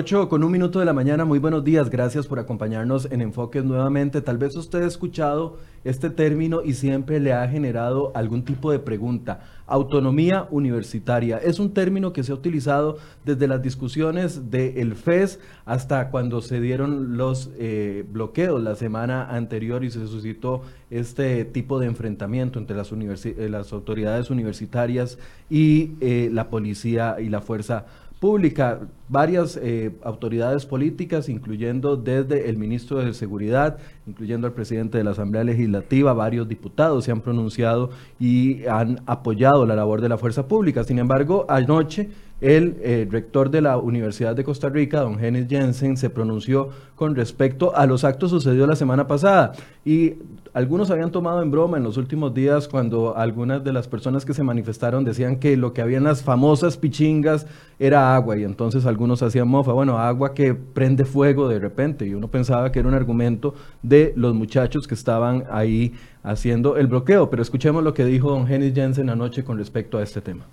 8 con un minuto de la mañana, muy buenos días, gracias por acompañarnos en Enfoques nuevamente. Tal vez usted ha escuchado este término y siempre le ha generado algún tipo de pregunta. Autonomía universitaria es un término que se ha utilizado desde las discusiones del FES hasta cuando se dieron los eh, bloqueos la semana anterior y se suscitó este tipo de enfrentamiento entre las, eh, las autoridades universitarias y eh, la policía y la fuerza pública. Varias eh, autoridades políticas, incluyendo desde el ministro de Seguridad, incluyendo al presidente de la Asamblea Legislativa, varios diputados se han pronunciado y han apoyado la labor de la fuerza pública. Sin embargo, anoche el eh, rector de la Universidad de Costa Rica, don Genis Jensen, se pronunció con respecto a los actos sucedidos la semana pasada. Y algunos habían tomado en broma en los últimos días cuando algunas de las personas que se manifestaron decían que lo que había en las famosas pichingas era agua y entonces algunos hacían mofa, bueno, agua que prende fuego de repente y uno pensaba que era un argumento de los muchachos que estaban ahí haciendo el bloqueo, pero escuchemos lo que dijo don Genis Jensen anoche con respecto a este tema.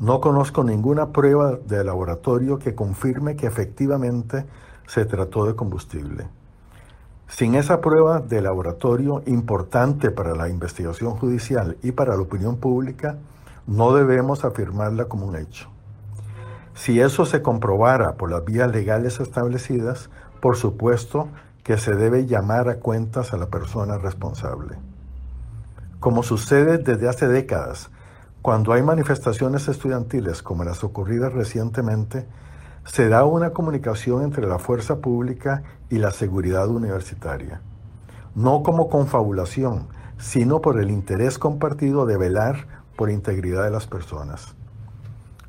No conozco ninguna prueba de laboratorio que confirme que efectivamente se trató de combustible. Sin esa prueba de laboratorio importante para la investigación judicial y para la opinión pública, no debemos afirmarla como un hecho. Si eso se comprobara por las vías legales establecidas, por supuesto que se debe llamar a cuentas a la persona responsable. Como sucede desde hace décadas, cuando hay manifestaciones estudiantiles como las ocurridas recientemente, se da una comunicación entre la fuerza pública y la seguridad universitaria, no como confabulación, sino por el interés compartido de velar por integridad de las personas.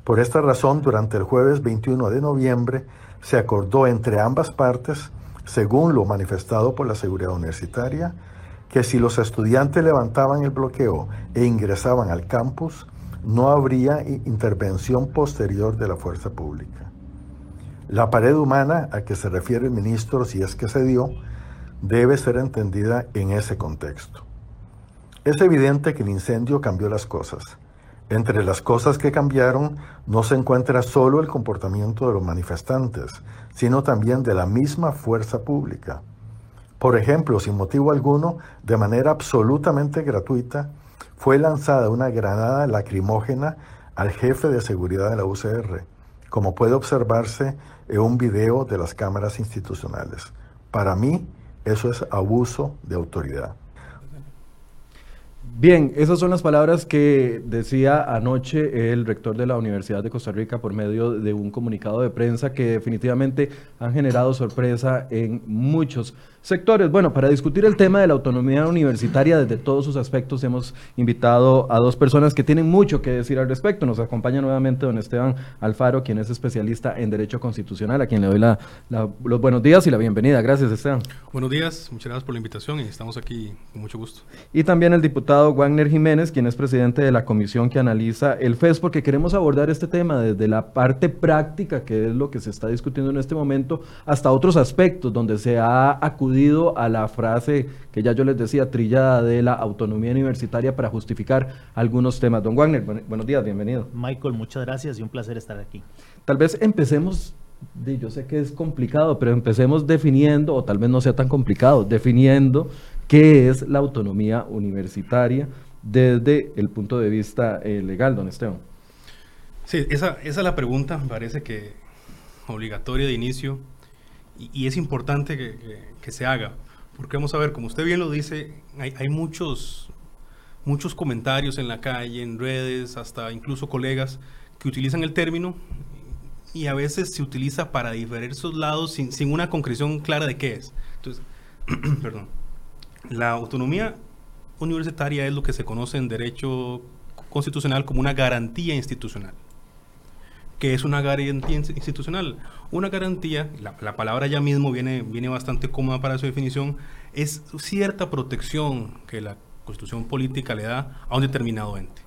Por esta razón, durante el jueves 21 de noviembre, se acordó entre ambas partes, según lo manifestado por la seguridad universitaria, que si los estudiantes levantaban el bloqueo e ingresaban al campus, no habría intervención posterior de la fuerza pública. La pared humana a que se refiere el ministro, si es que se dio, debe ser entendida en ese contexto. Es evidente que el incendio cambió las cosas. Entre las cosas que cambiaron no se encuentra solo el comportamiento de los manifestantes, sino también de la misma fuerza pública. Por ejemplo, sin motivo alguno, de manera absolutamente gratuita, fue lanzada una granada lacrimógena al jefe de seguridad de la UCR, como puede observarse en un video de las cámaras institucionales. Para mí, eso es abuso de autoridad. Bien, esas son las palabras que decía anoche el rector de la Universidad de Costa Rica por medio de un comunicado de prensa que definitivamente han generado sorpresa en muchos sectores. Bueno, para discutir el tema de la autonomía universitaria desde todos sus aspectos hemos invitado a dos personas que tienen mucho que decir al respecto. Nos acompaña nuevamente don Esteban Alfaro, quien es especialista en Derecho Constitucional, a quien le doy los buenos días y la bienvenida. Gracias, Esteban. Buenos días, muchas gracias por la invitación y estamos aquí con mucho gusto. Y también el diputado Wagner Jiménez, quien es presidente de la comisión que analiza el FES, porque queremos abordar este tema desde la parte práctica, que es lo que se está discutiendo en este momento, hasta otros aspectos donde se ha acudido a la frase que ya yo les decía, trillada de la autonomía universitaria para justificar algunos temas. Don Wagner, buenos días, bienvenido. Michael, muchas gracias y un placer estar aquí. Tal vez empecemos, yo sé que es complicado, pero empecemos definiendo, o tal vez no sea tan complicado, definiendo qué es la autonomía universitaria desde el punto de vista eh, legal, don Esteban. Sí, esa, esa es la pregunta, parece que obligatoria de inicio y, es importante que, se haga. Porque vamos a ver, como usted bien lo dice, hay, muchos, muchos comentarios en la calle, en redes, hasta incluso colegas que utilizan el término y a veces se utiliza para diversos lados sin, sin una concreción clara de qué es. Entonces, perdón. La autonomía universitaria es lo que se conoce en derecho constitucional como una garantía institucional. ¿Qué es una garantía institucional? Una garantía, la, palabra ya mismo viene, viene bastante cómoda para su definición, es cierta protección que la constitución política le da a un determinado ente.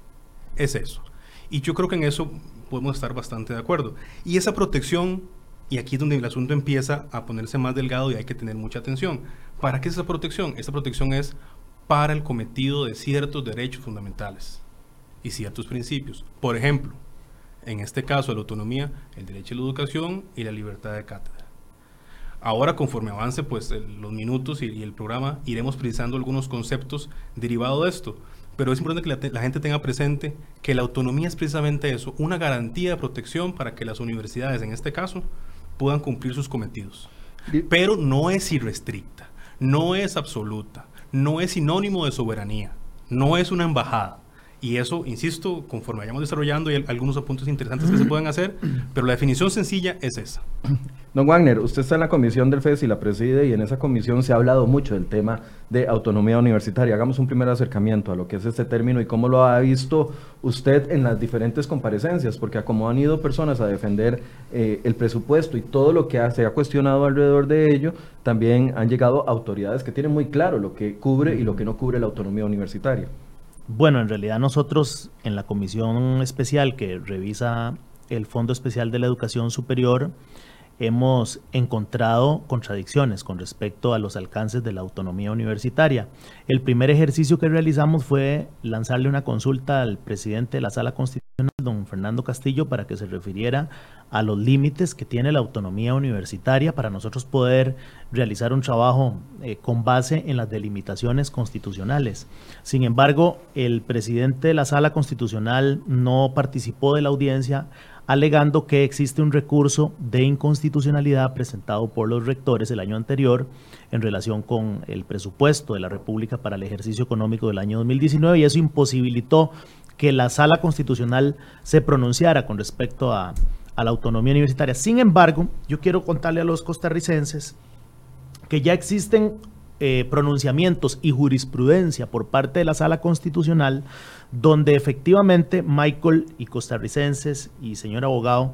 Es eso. Y yo creo que en eso podemos estar bastante de acuerdo. Y esa protección, y aquí es donde el asunto empieza a ponerse más delgado y hay que tener mucha atención. ¿Para qué es esa protección? Esa protección es para el cometido de ciertos derechos fundamentales. y ciertos principios. Por ejemplo, en este caso la autonomía, el derecho a la educación y la libertad de cátedra. Ahora, conforme avance pues, los minutos y, el programa, iremos precisando algunos conceptos derivados de esto. Pero es importante que la, gente tenga presente que la autonomía es precisamente eso, una garantía de protección para que las universidades, en este caso, puedan cumplir sus cometidos. Pero no es irrestricta, no es absoluta, no es sinónimo de soberanía, no es una embajada. Y eso, insisto, conforme vayamos desarrollando, hay algunos apuntes interesantes que se pueden hacer, pero la definición sencilla es esa. Don Wagner, usted está en la comisión del FES y la preside, y en esa comisión se ha hablado mucho del tema de autonomía universitaria. Hagamos un primer acercamiento a lo que es este término y cómo lo ha visto usted en las diferentes comparecencias, porque como han ido personas a defender eh, el presupuesto y todo lo que se ha cuestionado alrededor de ello, también han llegado autoridades que tienen muy claro lo que cubre y lo que no cubre la autonomía universitaria. Bueno, en realidad nosotros en la comisión especial que revisa el Fondo Especial de la Educación Superior hemos encontrado contradicciones con respecto a los alcances de la autonomía universitaria. El primer ejercicio que realizamos fue lanzarle una consulta al presidente de la Sala Constitucional, don Fernando Castillo, para que se refiriera a los límites que tiene la autonomía universitaria para nosotros poder realizar un trabajo eh, con base en las delimitaciones constitucionales. Sin embargo, el presidente de la sala constitucional no participó de la audiencia alegando que existe un recurso de inconstitucionalidad presentado por los rectores el año anterior en relación con el presupuesto de la República para el ejercicio económico del año 2019 y eso imposibilitó que la sala constitucional se pronunciara con respecto a, la autonomía universitaria. Sin embargo, yo quiero contarle a los costarricenses que ya existen eh, pronunciamientos y jurisprudencia por parte de la sala constitucional donde efectivamente Michael y costarricenses y señor abogado,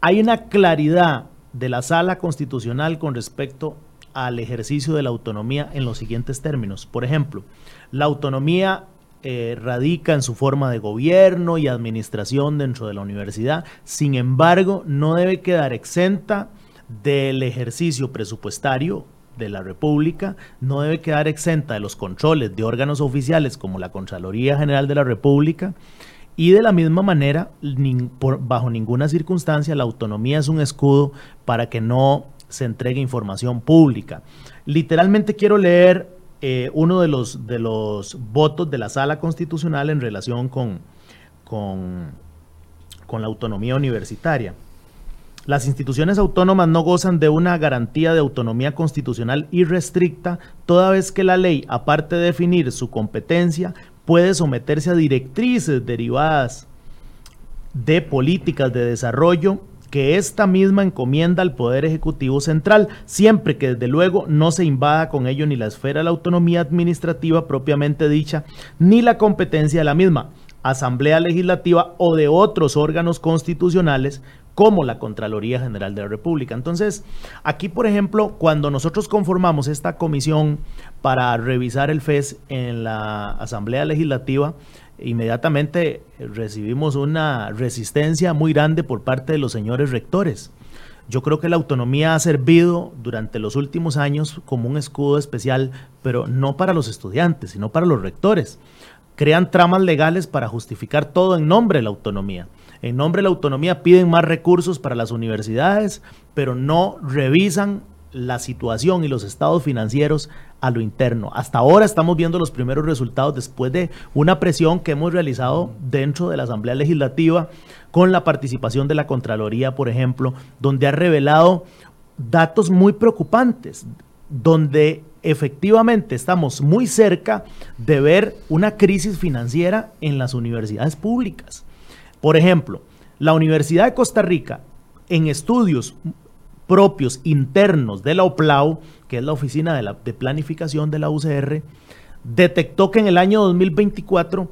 hay una claridad de la sala constitucional con respecto al ejercicio de la autonomía en los siguientes términos. Por ejemplo, la autonomía eh, radica en su forma de gobierno y administración dentro de la universidad, sin embargo, no debe quedar exenta del ejercicio presupuestario de la República, no debe quedar exenta de los controles de órganos oficiales como la Contraloría General de la República, y de la misma manera, bajo ninguna circunstancia, la autonomía es un escudo para que no se entregue información pública. Literalmente quiero leer eh, uno de los, de los votos de la sala constitucional en relación con, con, con la autonomía universitaria. Las instituciones autónomas no gozan de una garantía de autonomía constitucional irrestricta, toda vez que la ley, aparte de definir su competencia, puede someterse a directrices derivadas de políticas de desarrollo que esta misma encomienda al Poder Ejecutivo Central, siempre que desde luego no se invada con ello ni la esfera de la autonomía administrativa propiamente dicha, ni la competencia de la misma, Asamblea Legislativa o de otros órganos constitucionales como la Contraloría General de la República. Entonces, aquí, por ejemplo, cuando nosotros conformamos esta comisión para revisar el FES en la Asamblea Legislativa, inmediatamente recibimos una resistencia muy grande por parte de los señores rectores. Yo creo que la autonomía ha servido durante los últimos años como un escudo especial, pero no para los estudiantes, sino para los rectores. Crean tramas legales para justificar todo en nombre de la autonomía. En nombre de la autonomía piden más recursos para las universidades, pero no revisan la situación y los estados financieros a lo interno. Hasta ahora estamos viendo los primeros resultados después de una presión que hemos realizado dentro de la Asamblea Legislativa con la participación de la Contraloría, por ejemplo, donde ha revelado datos muy preocupantes, donde efectivamente estamos muy cerca de ver una crisis financiera en las universidades públicas. Por ejemplo, la Universidad de Costa Rica, en estudios propios internos de la OPLAU, que es la oficina de, la, de planificación de la UCR, detectó que en el año 2024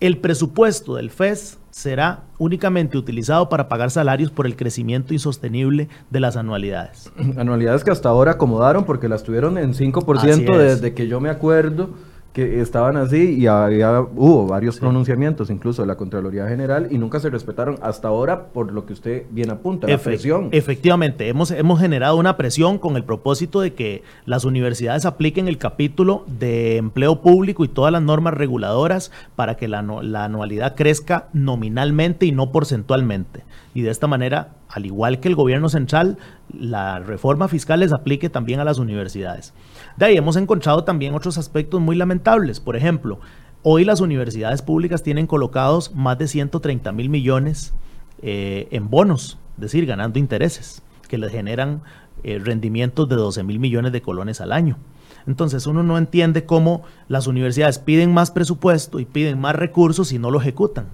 el presupuesto del FES será únicamente utilizado para pagar salarios por el crecimiento insostenible de las anualidades. Anualidades que hasta ahora acomodaron porque las tuvieron en 5% desde que yo me acuerdo que estaban así y había, hubo varios pronunciamientos, incluso de la Contraloría General, y nunca se respetaron hasta ahora por lo que usted bien apunta, la presión. Efectivamente, hemos, hemos generado una presión con el propósito de que las universidades apliquen el capítulo de empleo público y todas las normas reguladoras para que la, la anualidad crezca nominalmente y no porcentualmente. Y de esta manera, al igual que el gobierno central, la reforma fiscal les aplique también a las universidades. De ahí hemos encontrado también otros aspectos muy lamentables. Por ejemplo, hoy las universidades públicas tienen colocados más de 130 mil millones eh, en bonos, es decir, ganando intereses, que les generan eh, rendimientos de 12 mil millones de colones al año. Entonces uno no entiende cómo las universidades piden más presupuesto y piden más recursos y no lo ejecutan.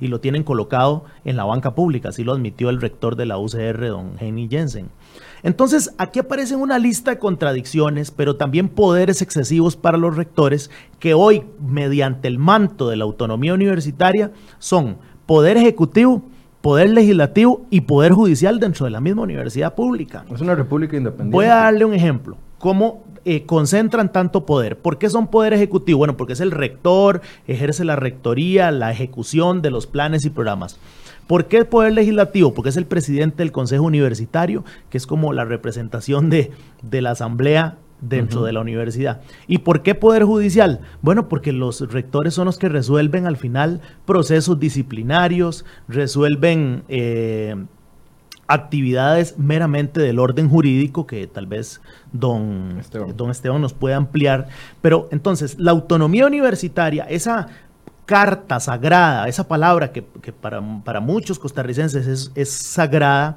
Y lo tienen colocado en la banca pública, así lo admitió el rector de la UCR, don Henny Jensen. Entonces, aquí aparecen una lista de contradicciones, pero también poderes excesivos para los rectores que hoy, mediante el manto de la autonomía universitaria, son poder ejecutivo, poder legislativo y poder judicial dentro de la misma universidad pública. Es una república independiente. Voy a darle un ejemplo. ¿Cómo eh, concentran tanto poder? ¿Por qué son poder ejecutivo? Bueno, porque es el rector, ejerce la rectoría, la ejecución de los planes y programas. ¿Por qué el Poder Legislativo? Porque es el presidente del Consejo Universitario, que es como la representación de, la Asamblea dentro de la universidad. ¿Y por qué Poder Judicial? Bueno, porque los rectores son los que resuelven al final procesos disciplinarios, resuelven eh, actividades meramente del orden jurídico que tal vez don don Esteban nos puede ampliar. Pero entonces, la autonomía universitaria, esa carta sagrada, esa palabra que, para, para, muchos costarricenses es, es sagrada,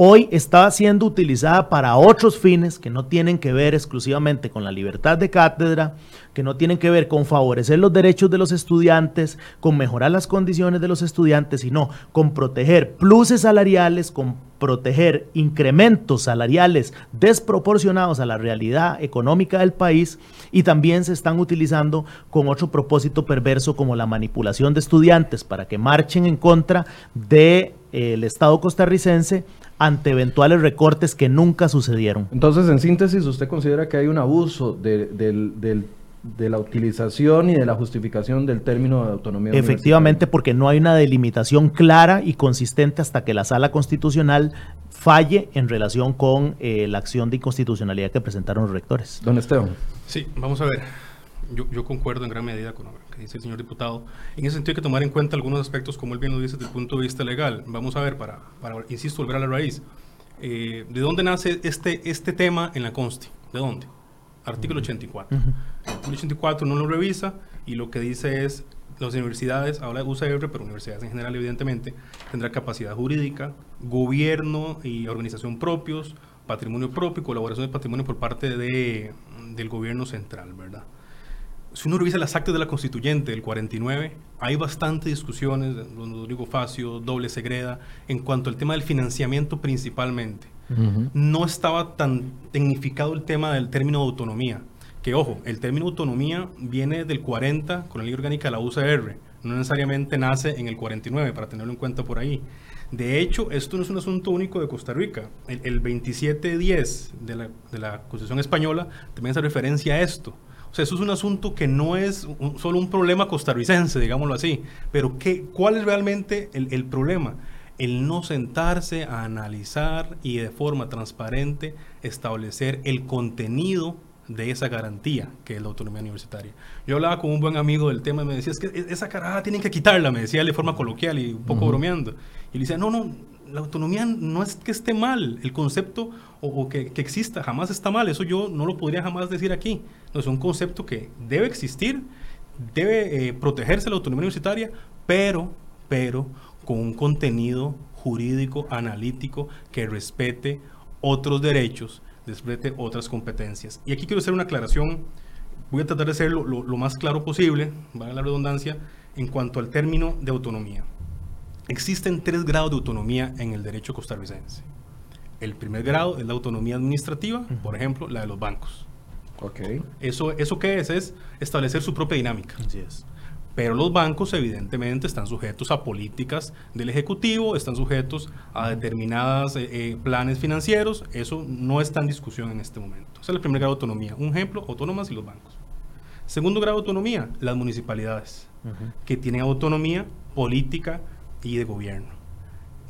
hoy está siendo utilizada para otros fines que no tienen que ver exclusivamente con la libertad de cátedra, que no tienen que ver con favorecer los derechos de los estudiantes, con mejorar las condiciones de los estudiantes, sino con proteger pluses salariales, con proteger incrementos salariales desproporcionados a la realidad económica del país. Y también se están utilizando con otro propósito perverso como la manipulación de estudiantes para que marchen en contra del de, Estado costarricense ante eventuales recortes que nunca sucedieron. Entonces, en síntesis, ¿usted considera que hay un abuso de la utilización y de la justificación del término de autonomía. Efectivamente, porque no hay una delimitación clara y consistente hasta que la sala constitucional falle en relación con eh, la acción de inconstitucionalidad que presentaron los rectores. Don Esteban. Sí, vamos a ver. Yo, concuerdo en gran medida con lo que dice el señor diputado. En ese sentido hay que tomar en cuenta algunos aspectos, como él bien lo dice, desde el punto de vista legal. Vamos a ver, para, para insisto, volver a la raíz. Eh, ¿De dónde nace este, este tema en la Consti? ¿De dónde? Artículo 84. El artículo 84 no lo revisa y lo que dice es las universidades, de UCR, pero universidades en general, evidentemente, tendrá capacidad jurídica, gobierno y organización propios, patrimonio propio, colaboración de patrimonio por parte de, del gobierno central, ¿verdad? Si uno revisa las actas de la constituyente del 49, hay bastantes discusiones, don Rodrigo Facio, doble segreda, en cuanto al tema del financiamiento principalmente no estaba tan tecnificado el tema del término de autonomía. Que ojo, el término autonomía viene del 40 con la ley orgánica de la UCR, no necesariamente nace en el 49, para tenerlo en cuenta por ahí. De hecho, esto no es un asunto único de Costa Rica. El, el 2710 de la, de la Constitución Española también hace referencia a esto. O sea, eso es un asunto que no es solo un problema costarricense, digámoslo así. Pero ¿qué, ¿cuál es realmente el, el problema? el no sentarse a analizar y de forma transparente establecer el contenido de esa garantía que es la autonomía universitaria. Yo hablaba con un buen amigo del tema y me decía, es que esa carajada tienen que quitarla, me decía de forma coloquial y un poco bromeando. Y le decía, no, no, la autonomía no es que esté mal, el concepto o, que, exista jamás está mal, eso yo no lo podría jamás decir aquí. No, es un concepto que debe existir, debe eh, protegerse la autonomía universitaria, pero, pero con un contenido jurídico, analítico, que respete otros derechos, respete otras competencias. Y aquí quiero hacer una aclaración, voy a tratar de ser lo, más claro posible, vale la redundancia, en cuanto al término de autonomía. Existen tres grados de autonomía en el derecho costarricense. El primer grado es la autonomía administrativa, por ejemplo, la de los bancos. Okay. Eso, ¿Eso qué es? Es establecer su propia dinámica. Así es. Pero los bancos evidentemente están sujetos a políticas del Ejecutivo, están sujetos a determinados eh, eh, planes financieros. Eso no está en discusión en este momento. Ese es el primer grado de autonomía. Un ejemplo, autónomas y los bancos. Segundo grado de autonomía, las municipalidades, que tienen autonomía política y de gobierno.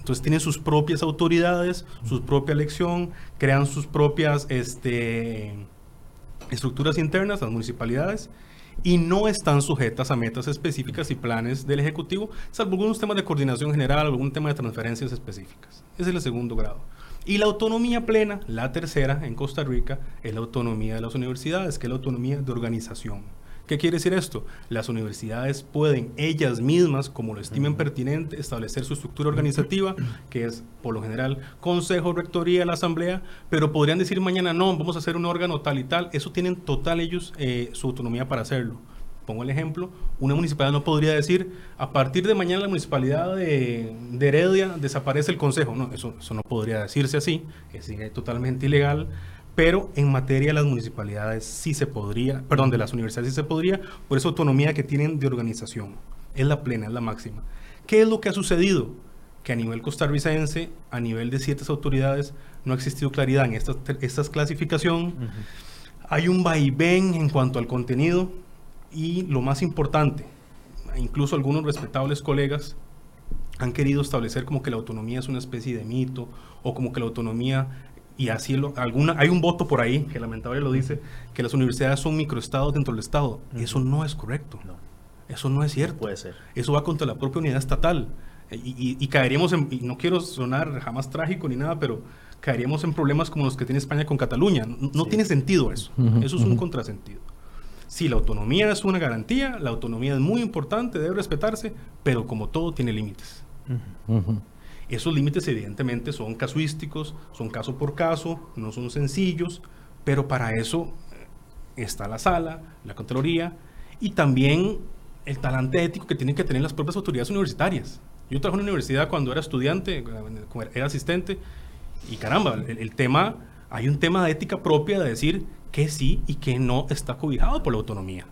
Entonces tienen sus propias autoridades, su propia elección, crean sus propias este, estructuras internas, las municipalidades, y no están sujetas a metas específicas y planes del Ejecutivo, salvo algunos temas de coordinación general, algún tema de transferencias específicas. Ese es el segundo grado. Y la autonomía plena, la tercera en Costa Rica, es la autonomía de las universidades, que es la autonomía de organización. ¿Qué quiere decir esto? Las universidades pueden ellas mismas, como lo estimen pertinente, establecer su estructura organizativa, que es por lo general consejo, rectoría, la asamblea, pero podrían decir mañana no, vamos a hacer un órgano tal y tal. Eso tienen total ellos eh, su autonomía para hacerlo. Pongo el ejemplo, una municipalidad no podría decir, a partir de mañana la municipalidad de, Heredia desaparece el consejo. No, eso, eso no podría decirse así, es totalmente ilegal pero en materia de las municipalidades sí se podría, perdón, de las universidades sí se podría, por esa autonomía que tienen de organización. Es la plena, es la máxima. ¿Qué es lo que ha sucedido? Que a nivel costarricense, a nivel de ciertas autoridades, no ha existido claridad en esta, esta clasificación. Hay un vaivén en cuanto al contenido y lo más importante, incluso algunos respetables colegas han querido establecer como que la autonomía es una especie de mito o como que la autonomía y así lo, alguna, hay un voto por ahí que lamentablemente lo dice, que las universidades son microestados dentro del Estado. Eso no es correcto. Eso no es cierto. puede ser. Eso va contra la propia unidad estatal. Y, caeríamos en, y no quiero sonar jamás trágico ni nada, pero caeríamos en problemas como los que tiene España con Cataluña. No, tiene sentido eso. eso es un contrasentido. Sí, la autonomía es una garantía, la autonomía es muy importante, debe respetarse, pero como todo tiene límites. Esos límites evidentemente son casuísticos, son caso por caso, no son sencillos, pero para eso eh, está la sala, la Contraloría y también el talante ético que tienen que tener las propias autoridades universitarias. Yo trabajé en una universidad cuando era estudiante, era asistente, y caramba, el tema, hay un tema de ética propia de decir, que sí y que no está cobijado por la autonomía.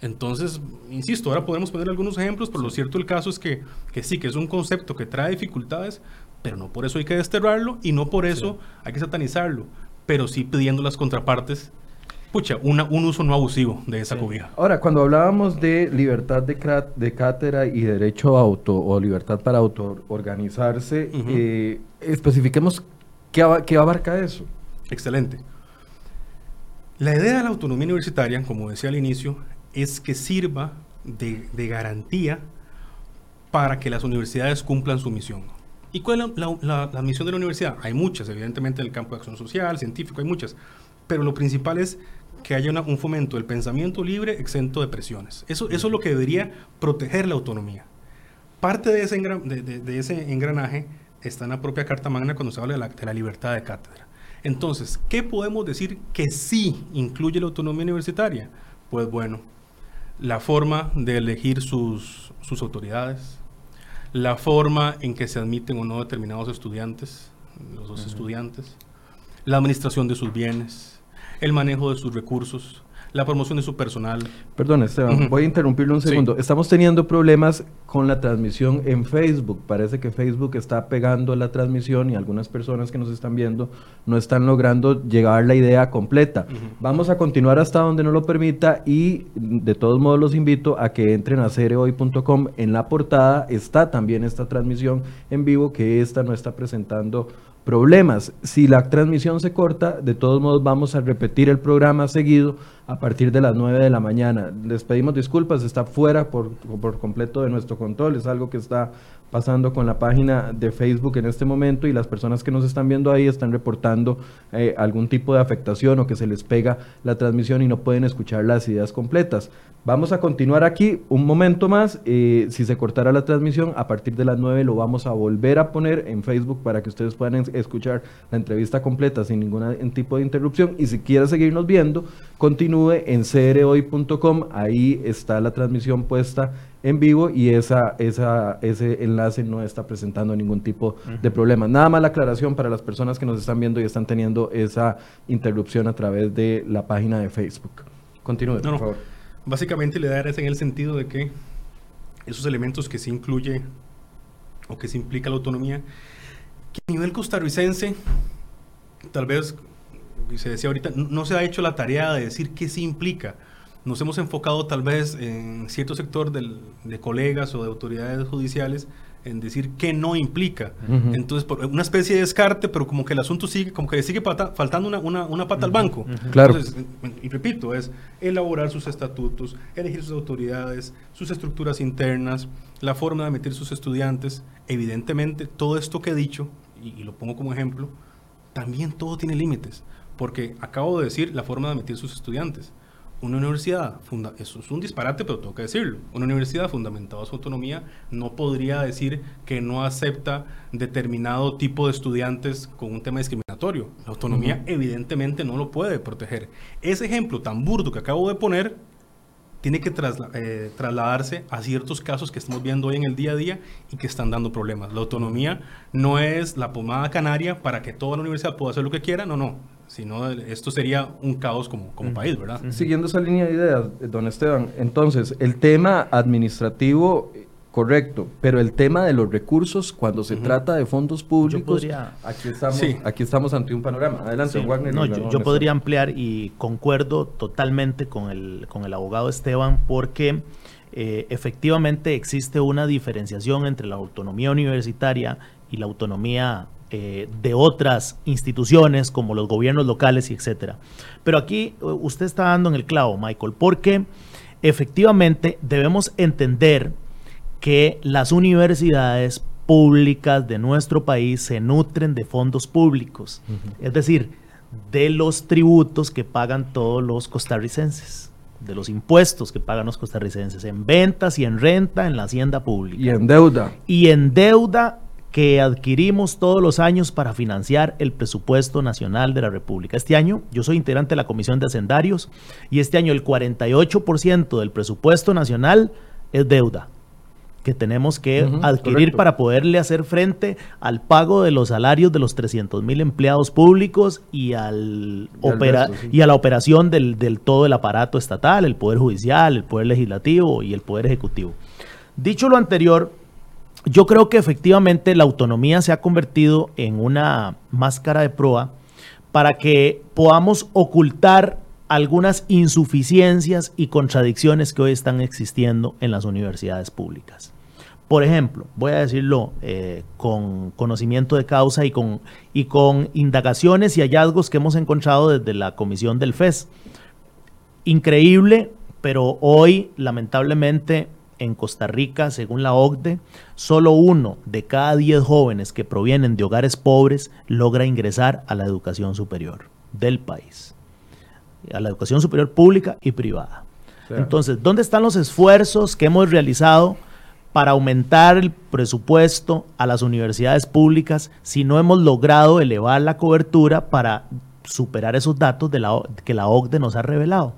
Entonces, insisto, ahora podemos poner algunos ejemplos, pero lo cierto del caso es que, que, sí, que es un concepto que trae dificultades, pero no por eso hay que desterrarlo y no por eso hay que satanizarlo, pero sí pidiendo las contrapartes. Pucha, una, un uso no abusivo de esa cobija. Ahora, cuando hablábamos de libertad de, de cátedra y derecho a auto o libertad para autoorganizarse, eh, especifiquemos qué, qué abarca eso. Excelente. La idea de la autonomía universitaria, como decía al inicio, es que sirva de, garantía para que las universidades cumplan su misión. ¿Y cuál es la, misión de la universidad? Hay muchas, evidentemente, en el campo de acción social, científico, hay muchas, pero lo principal es que haya un fomento del pensamiento libre exento de presiones. Eso, es lo que debería proteger la autonomía. Parte de, ese engranaje está en la propia Carta Magna cuando se habla de la libertad de cátedra. Entonces, ¿qué podemos decir que sí incluye la autonomía universitaria? Pues bueno, la forma de elegir sus, autoridades, la forma en que se admiten o no determinados estudiantes, los dos estudiantes, la administración de sus bienes, el manejo de sus recursos, la promoción de su personal. Perdón, Esteban, voy a interrumpirlo un segundo. Estamos teniendo problemas con la transmisión en Facebook. Parece que Facebook está pegando la transmisión y algunas personas que nos están viendo no están logrando llegar la idea completa. Vamos a continuar hasta donde nos lo permita y de todos modos los invito a que entren a cereoy.com. En la portada está también esta transmisión en vivo que esta no está presentando problemas. Si la transmisión se corta, de todos modos vamos a repetir el programa seguido a partir de las 9 de la mañana. Les pedimos disculpas, está fuera por, por completo de nuestro control, es algo que está pasando con la página de Facebook en este momento y las personas que nos están viendo ahí están reportando eh, algún tipo de afectación o que se les pega la transmisión y no pueden escuchar las ideas completas. Vamos a continuar aquí un momento más. Eh, si se cortara la transmisión, a partir de las 9 lo vamos a volver a poner en Facebook para que ustedes puedan escuchar la entrevista completa sin ningún tipo de interrupción. Y si quiere seguirnos viendo, continúe en crhoy.com. Ahí está la transmisión puesta en vivo y esa, esa, ese enlace no está presentando ningún tipo de problema. Nada más la aclaración para las personas que nos están viendo y están teniendo esa interrupción a través de la página de Facebook. Continúe, por favor. Básicamente idea es en el sentido de que esos elementos que se incluye o que se implica la autonomía, que a nivel costarricense, tal vez, se decía ahorita, no se ha hecho la tarea de decir qué se implica. nos hemos enfocado tal vez en cierto sector de colegas o de autoridades judiciales en decir que no implica. Entonces, por una especie de descarte, pero como que el asunto sigue, como que le sigue faltando una, una, pata al banco. Claro. y repito, es elaborar sus estatutos, elegir sus autoridades, sus estructuras internas, la forma de emitir sus estudiantes. Evidentemente, todo esto que he dicho, y, lo pongo como ejemplo, también todo tiene límites, porque acabo de decir la forma de emitir sus estudiantes una universidad, funda eso es un disparate, pero tengo que decirlo, una universidad fundamentada en su autonomía no podría decir que no acepta determinado tipo de estudiantes con un tema discriminatorio. La autonomía evidentemente no lo puede proteger. Ese ejemplo tan burdo que acabo de poner tiene que eh, trasladarse a ciertos casos que estamos viendo hoy en el día a día y que están dando problemas. La autonomía no es la pomada canaria para que toda la universidad pueda hacer lo que quiera, no, no si no, esto sería un caos como, como país, ¿verdad? Siguiendo esa línea de ideas, don Esteban, entonces, el tema administrativo, correcto, pero el tema de los recursos, cuando se trata de fondos públicos, aquí, estamos, aquí estamos ante un panorama. Adelante, Wagner. No, yo, podría ampliar y concuerdo totalmente con el, con el abogado Esteban, porque... Eh, efectivamente existe una diferenciación entre la autonomía universitaria y la autonomía eh, de otras instituciones como los gobiernos locales y etcétera. Pero aquí eh, usted está dando en el clavo, Michael, porque efectivamente debemos entender que las universidades públicas de nuestro país se nutren de fondos públicos, es decir, de los tributos que pagan todos los costarricenses de los impuestos que pagan los costarricenses en ventas y en renta en la hacienda pública. Y en deuda. Y en deuda que adquirimos todos los años para financiar el presupuesto nacional de la República. Este año yo soy integrante de la Comisión de Hacendarios y este año el 48% del presupuesto nacional es deuda que tenemos que adquirir para poderle hacer frente al pago de los salarios de los 300 mil empleados públicos y, al y, y a la operación del, del todo el aparato estatal, el Poder Judicial, el Poder Legislativo y el Poder Ejecutivo. Dicho lo anterior, yo creo que efectivamente la autonomía se ha convertido en una máscara de proa para que podamos ocultar algunas insuficiencias y contradicciones que hoy están existiendo en las universidades públicas. Por ejemplo, voy a decirlo eh, con conocimiento de causa y con, y con indagaciones y hallazgos que hemos encontrado desde la comisión del FES. Increíble, pero hoy lamentablemente en Costa Rica, según la OCDE, solo uno de cada diez jóvenes que provienen de hogares pobres logra ingresar a la educación superior del país, a la educación superior pública y privada. Entonces, ¿dónde están los esfuerzos que hemos realizado para aumentar el presupuesto a las universidades públicas si no hemos logrado elevar la cobertura para superar esos datos de la, que la OCDE nos ha revelado?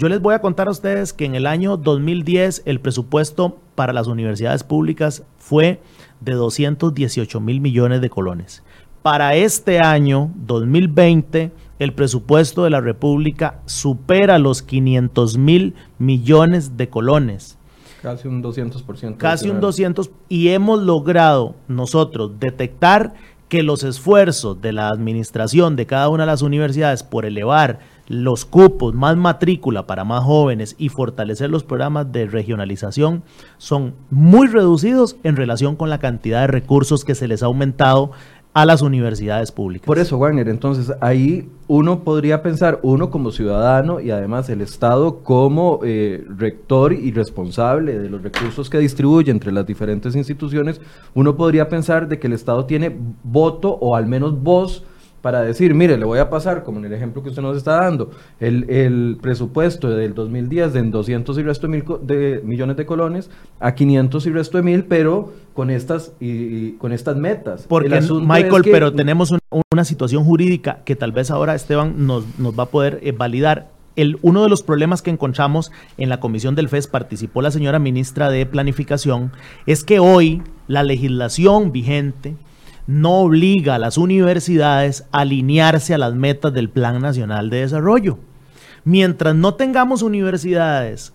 Yo les voy a contar a ustedes que en el año 2010 el presupuesto para las universidades públicas fue de 218 mil millones de colones. Para este año 2020 el presupuesto de la República supera los 500 mil millones de colones. Casi un 200%. Casi un 200% y hemos logrado nosotros detectar que los esfuerzos de la administración de cada una de las universidades por elevar los cupos, más matrícula para más jóvenes y fortalecer los programas de regionalización son muy reducidos en relación con la cantidad de recursos que se les ha aumentado a las universidades públicas. Por eso, Wagner, entonces ahí uno podría pensar, uno como ciudadano y además el Estado como eh, rector y responsable de los recursos que distribuye entre las diferentes instituciones, uno podría pensar de que el Estado tiene voto o al menos voz para decir, mire, le voy a pasar, como en el ejemplo que usted nos está dando, el, presupuesto del 2010 de 200 y resto de, mil, de millones de colones a 500 y resto de mil, pero con estas, y, con estas metas. Porque, Michael, pero tenemos una, situación jurídica que tal vez ahora Esteban nos, nos va a poder eh, validar. El, uno de los problemas que encontramos en la comisión del FES, participó la señora ministra de Planificación, es que hoy la legislación vigente no obliga a las universidades a alinearse a las metas del Plan Nacional de Desarrollo. Mientras no tengamos universidades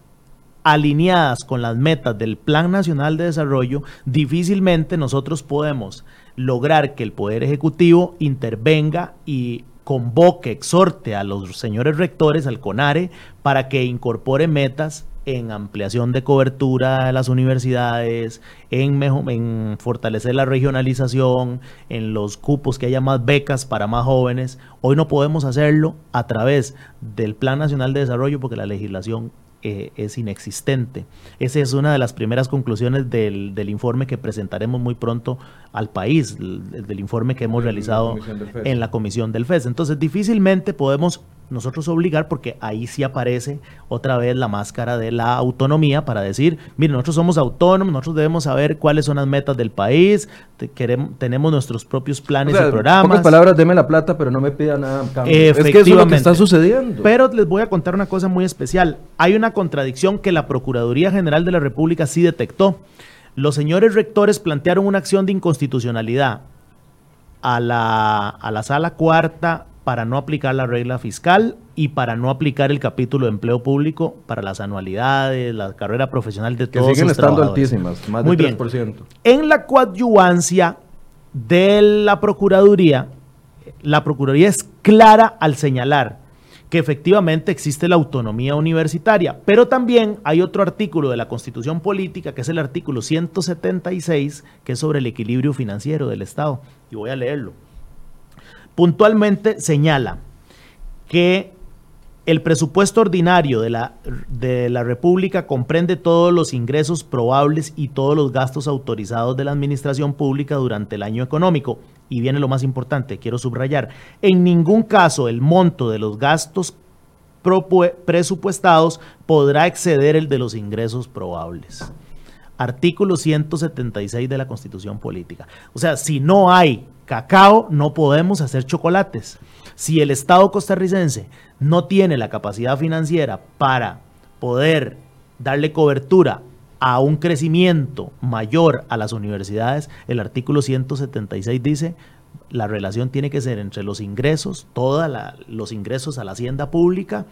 alineadas con las metas del Plan Nacional de Desarrollo, difícilmente nosotros podemos lograr que el Poder Ejecutivo intervenga y convoque, exhorte a los señores rectores, al CONARE, para que incorpore metas en ampliación de cobertura de las universidades, en, en, fortalecer la regionalización, en los cupos, que haya más becas para más jóvenes. Hoy no podemos hacerlo a través del Plan Nacional de Desarrollo porque la legislación eh, es inexistente. Esa es una de las primeras conclusiones del, informe que presentaremos muy pronto al país, del, informe que hemos realizado en la comisión del FES. Entonces, difícilmente podemos nosotros obligar, porque ahí sí aparece otra vez la máscara de la autonomía para decir, mire, nosotros somos autónomos, nosotros debemos saber cuáles son las metas del país, queremos, tenemos nuestros propios planes y programas. En pocas palabras, deme la plata, pero no me pida nada Es que eso es lo que está sucediendo. Pero les voy a contar una cosa muy especial. Hay una contradicción que la Procuraduría General de la República sí detectó. Los señores rectores plantearon una acción de inconstitucionalidad a la, a la sala cuarta para no aplicar la regla fiscal y para no aplicar el capítulo de empleo público para las anualidades, la carrera profesional de todos. Que siguen estando altísimas, más Muy del 3%. Bien. En la coadyuvancia de la Procuraduría, la Procuraduría es clara al señalar que efectivamente existe la autonomía universitaria, pero también hay otro artículo de la Constitución Política, que es el artículo 176, que es sobre el equilibrio financiero del Estado, y voy a leerlo puntualmente señala que el presupuesto ordinario de la, de la República comprende todos los ingresos probables y todos los gastos autorizados de la Administración Pública durante el año económico. Y viene lo más importante, quiero subrayar, en ningún caso el monto de los gastos presupuestados podrá exceder el de los ingresos probables. Artículo 176 de la Constitución Política. O sea, si no hay cacao, no podemos hacer chocolates. Si el Estado costarricense no tiene la capacidad financiera para poder darle cobertura a un crecimiento mayor a las universidades, el artículo 176 dice, la relación tiene que ser entre los ingresos, todos los ingresos a la hacienda pública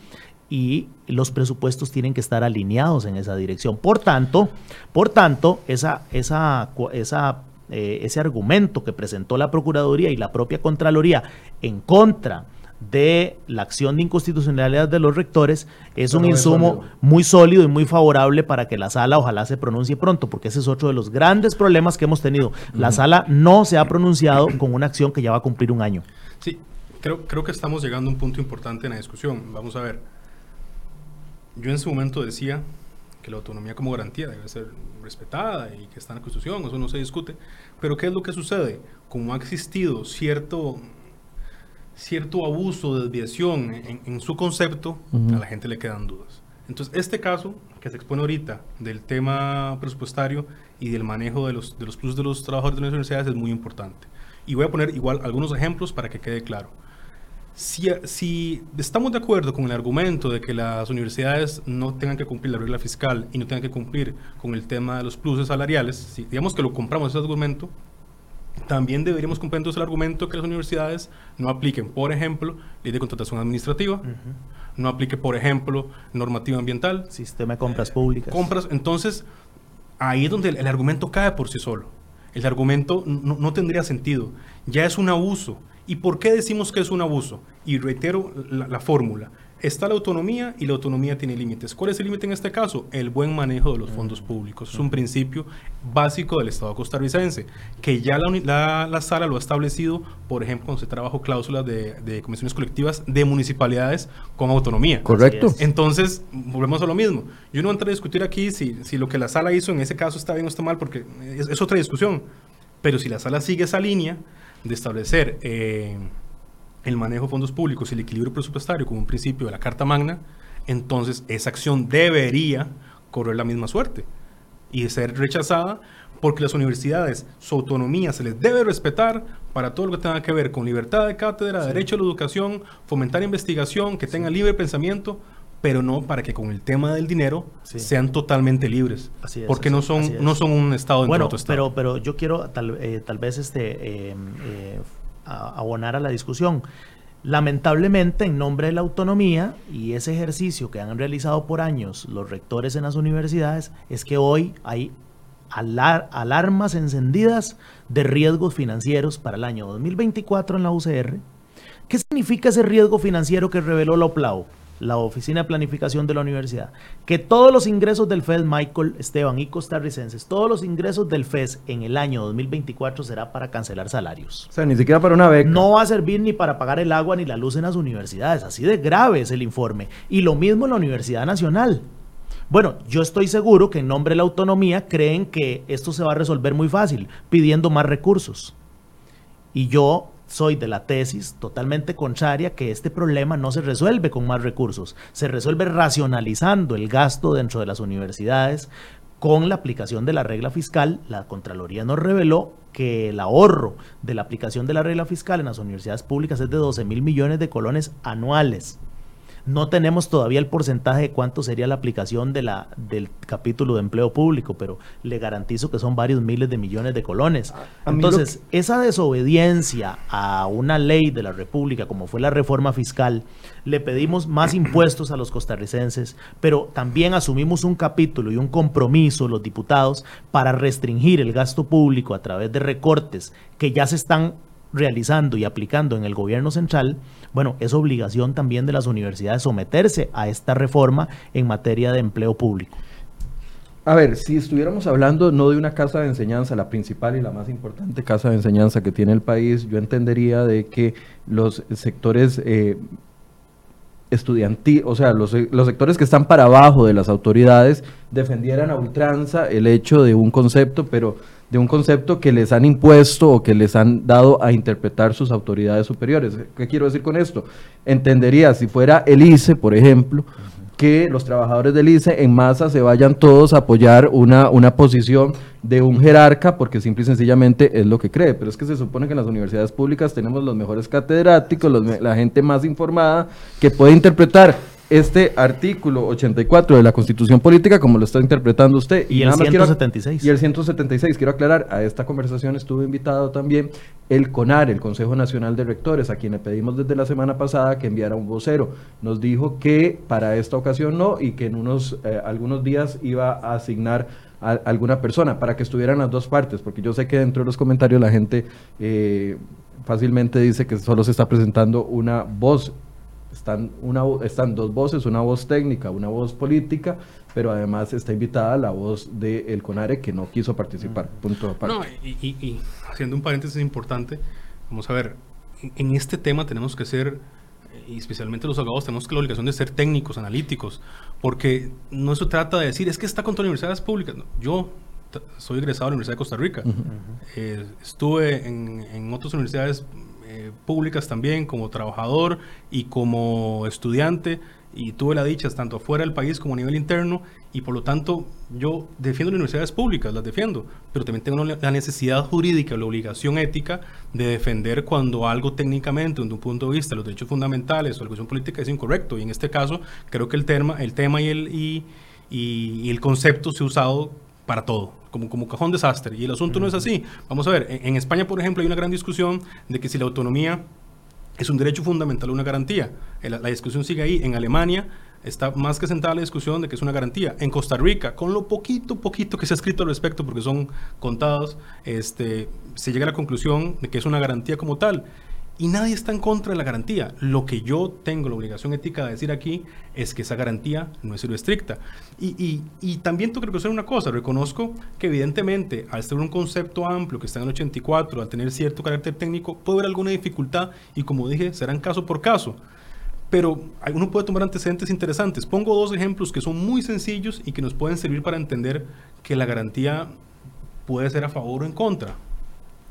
y los presupuestos tienen que estar alineados en esa dirección. Por tanto, por tanto, esa, esa, esa eh, ese argumento que presentó la Procuraduría y la propia Contraloría en contra de la acción de inconstitucionalidad de los rectores es un insumo muy sólido y muy favorable para que la sala ojalá se pronuncie pronto, porque ese es otro de los grandes problemas que hemos tenido. La sala no se ha pronunciado con una acción que ya va a cumplir un año. Sí, creo, creo que estamos llegando a un punto importante en la discusión. Vamos a ver. Yo en su momento decía que la autonomía como garantía debe ser respetada y que está en la Constitución, eso no se discute. Pero ¿qué es lo que sucede? Como ha existido cierto, cierto abuso, desviación en, en su concepto, a la gente le quedan dudas. Entonces, este caso que se expone ahorita del tema presupuestario y del manejo de los, de los plus de los trabajadores de las universidades es muy importante. Y voy a poner igual algunos ejemplos para que quede claro. Si, estamos de acuerdo con el argumento de que las universidades no tengan que cumplir la regla fiscal y no tengan que cumplir con el tema de los pluses salariales, si digamos que lo compramos ese argumento, también deberíamos cumplir entonces el argumento que las universidades no apliquen, por ejemplo, ley de contratación administrativa, no aplique, por ejemplo, normativa ambiental. Sistema de compras públicas. Compras, entonces, ahí es donde el, argumento cae por sí solo. El argumento no, no tendría sentido. Ya es un abuso ¿Y por qué decimos que es un abuso? Y reitero la, fórmula. Está la autonomía y la autonomía tiene límites. ¿Cuál es el límite en este caso? El buen manejo de los fondos públicos. Es un principio básico del Estado costarricense, que ya la, la, sala lo ha establecido, por ejemplo, cuando se trabajó cláusulas de, de, comisiones colectivas de municipalidades con autonomía. Correcto. Entonces, volvemos a lo mismo. Yo no entré a discutir aquí si, si, lo que la sala hizo en ese caso está bien o está mal, porque es, es otra discusión. Pero si la sala sigue esa línea, de establecer eh, el manejo de fondos públicos y el equilibrio presupuestario como un principio de la Carta Magna, entonces esa acción debería correr la misma suerte y ser rechazada porque las universidades, su autonomía se les debe respetar para todo lo que tenga que ver con libertad de cátedra, derecho a la educación, fomentar investigación, que tengan libre pensamiento, pero no para que con el tema del dinero sean totalmente libres. porque no son, no son un Estado dentro bueno, otro Estado. Pero, pero yo quiero tal, eh, tal vez este, eh, eh, abonar a la discusión. Lamentablemente, en nombre de la autonomía y ese ejercicio que han realizado por años los rectores en las universidades, es que hoy hay alarmas encendidas de riesgos financieros para el año 2024 en la UCR ¿Qué significa ese riesgo financiero que reveló la OPLAO? La Oficina de Planificación de la Universidad, que todos los ingresos del FED, Michael, Esteban y costarricenses, todos los ingresos del FED en el año 2024 será para cancelar salarios. O sea, ni siquiera para una beca. No va a servir ni para pagar el agua ni la luz en las universidades. Así de grave es el informe. Y lo mismo en la Universidad Nacional. Bueno, yo estoy seguro que en nombre de la autonomía creen que esto se va a resolver muy fácil, pidiendo más recursos. Y yo soy de la tesis totalmente contraria que este problema no se resuelve con más recursos, se resuelve racionalizando el gasto dentro de las universidades con la aplicación de la regla fiscal. La Contraloría nos reveló que el ahorro de la aplicación de la regla fiscal en las universidades públicas es de 12 mil millones de colones anuales. No tenemos todavía el porcentaje de cuánto sería la aplicación de la, del capítulo de empleo público, pero le garantizo que son varios miles de millones de colones. Entonces, esa desobediencia a una ley de la República, como fue la reforma fiscal, le pedimos más impuestos a los costarricenses, pero también asumimos un capítulo y un compromiso, los diputados, para restringir el gasto público a través de recortes que ya se están realizando y aplicando en el gobierno central, bueno, es obligación también de las universidades someterse a esta reforma en materia de empleo público. A ver, si estuviéramos hablando no de una casa de enseñanza, la principal y la más importante casa de enseñanza que tiene el país, yo entendería de que los sectores eh, estudiantiles, o sea, los, los, sectores que están para abajo de las autoridades defendieran a ultranza el hecho de un concepto, pero de un concepto que les han impuesto o que les han dado a interpretar sus autoridades superiores. ¿Qué quiero decir con esto? Entendería si fuera el ICE, por ejemplo, que los trabajadores del ICE en masa se vayan todos a apoyar una, una posición de un jerarca porque simple y sencillamente es lo que cree. Pero es que se supone que en las universidades públicas tenemos los mejores catedráticos, la gente más informada que puede interpretar este artículo 84 de la Constitución Política como lo está interpretando usted. Y, el 176. y el 176. Quiero aclarar, a esta conversación estuvo invitado también el CONAR, el Consejo Nacional de Rectores, a quien le pedimos desde la semana pasada que enviara un vocero. Nos dijo que para esta ocasión no y que en unos eh, algunos días iba a asignar a alguna persona para que estuvieran las dos partes, porque yo sé que dentro de los comentarios la gente eh, fácilmente dice que solo se está presentando una voz están, una, están dos voces, una voz técnica, una voz política, pero además está invitada la voz del el CONARE que no quiso participar. Mm. Punto aparte. No, y, haciendo un paréntesis importante, vamos a ver, en, este tema tenemos que ser, y especialmente los abogados, tenemos que la obligación de ser técnicos, analíticos, porque no se trata de decir, es que está contra universidades públicas. yo soy egresado de la Universidad de Costa Rica. Eh, estuve en, en, otras universidades eh, públicas también como trabajador y como estudiante y tuve la dicha tanto fuera del país como a nivel interno y por lo tanto yo defiendo las universidades públicas, las defiendo, pero también tengo la necesidad jurídica, la obligación ética de defender cuando algo técnicamente, desde un punto de vista de los derechos fundamentales o la cuestión política es incorrecto y en este caso creo que el tema, el tema y, el, y, el concepto se ha usado para todo, como, como cajón desastre. Y el asunto no es así. Vamos a ver, en, España, por ejemplo, hay una gran discusión de que si la autonomía es un derecho fundamental o una garantía. La, la, discusión sigue ahí. En Alemania está más que sentada la discusión de que es una garantía. En Costa Rica, con lo poquito, poquito que se ha escrito al respecto, porque son contados, este, se llega a la conclusión de que es una garantía como tal y nadie está en contra de la garantía. Lo que yo tengo la obligación ética de decir aquí es que esa garantía no es estricta. Y, y, también tengo que reconocer una cosa, reconozco que evidentemente al ser un concepto amplio que está en el 84, al tener cierto carácter técnico, puede haber alguna dificultad y como dije, serán caso por caso. Pero uno puede tomar antecedentes interesantes. Pongo dos ejemplos que son muy sencillos y que nos pueden servir para entender que la garantía puede ser a favor o en contra.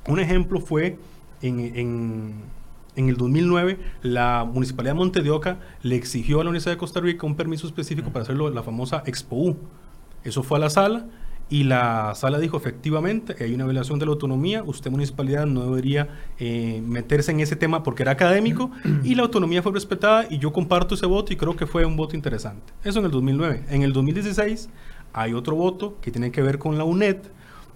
Un ejemplo fue en en el 2009 la Municipalidad de Monte de Oca le exigió a la Universidad de Costa Rica un permiso específico para hacerlo la famosa Expo U. Eso fue a la sala y la sala dijo efectivamente hay una violación de la autonomía, usted municipalidad no debería eh, meterse en ese tema porque era académico y la autonomía fue respetada y yo comparto ese voto y creo que fue un voto interesante. Eso en el 2009. En el 2016 hay otro voto que tiene que ver con la UNED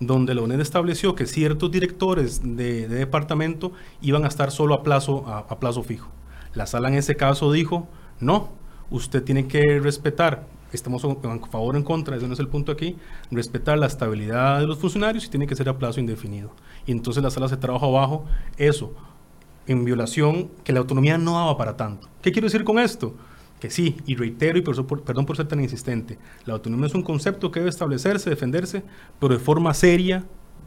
donde la UNED estableció que ciertos directores de, departamento iban a estar solo a plazo, a, plazo fijo. La sala en ese caso dijo, no, usted tiene que respetar, estamos a favor o en contra, ese no es el punto aquí, respetar la estabilidad de los funcionarios y tiene que ser a plazo indefinido. Y entonces la sala se trabajo abajo eso. en violación que la autonomía no daba para tanto. ¿Qué quiero decir con esto? Que sí, y reitero, y perdón por ser tan insistente, la autonomía es un concepto que debe establecerse, defenderse, pero de forma seria,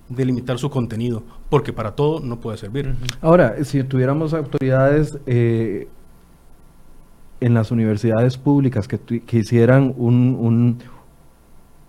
delimitar su contenido, porque para todo no puede servir. Ahora, si tuviéramos autoridades eh, en las universidades públicas que, hicieran un,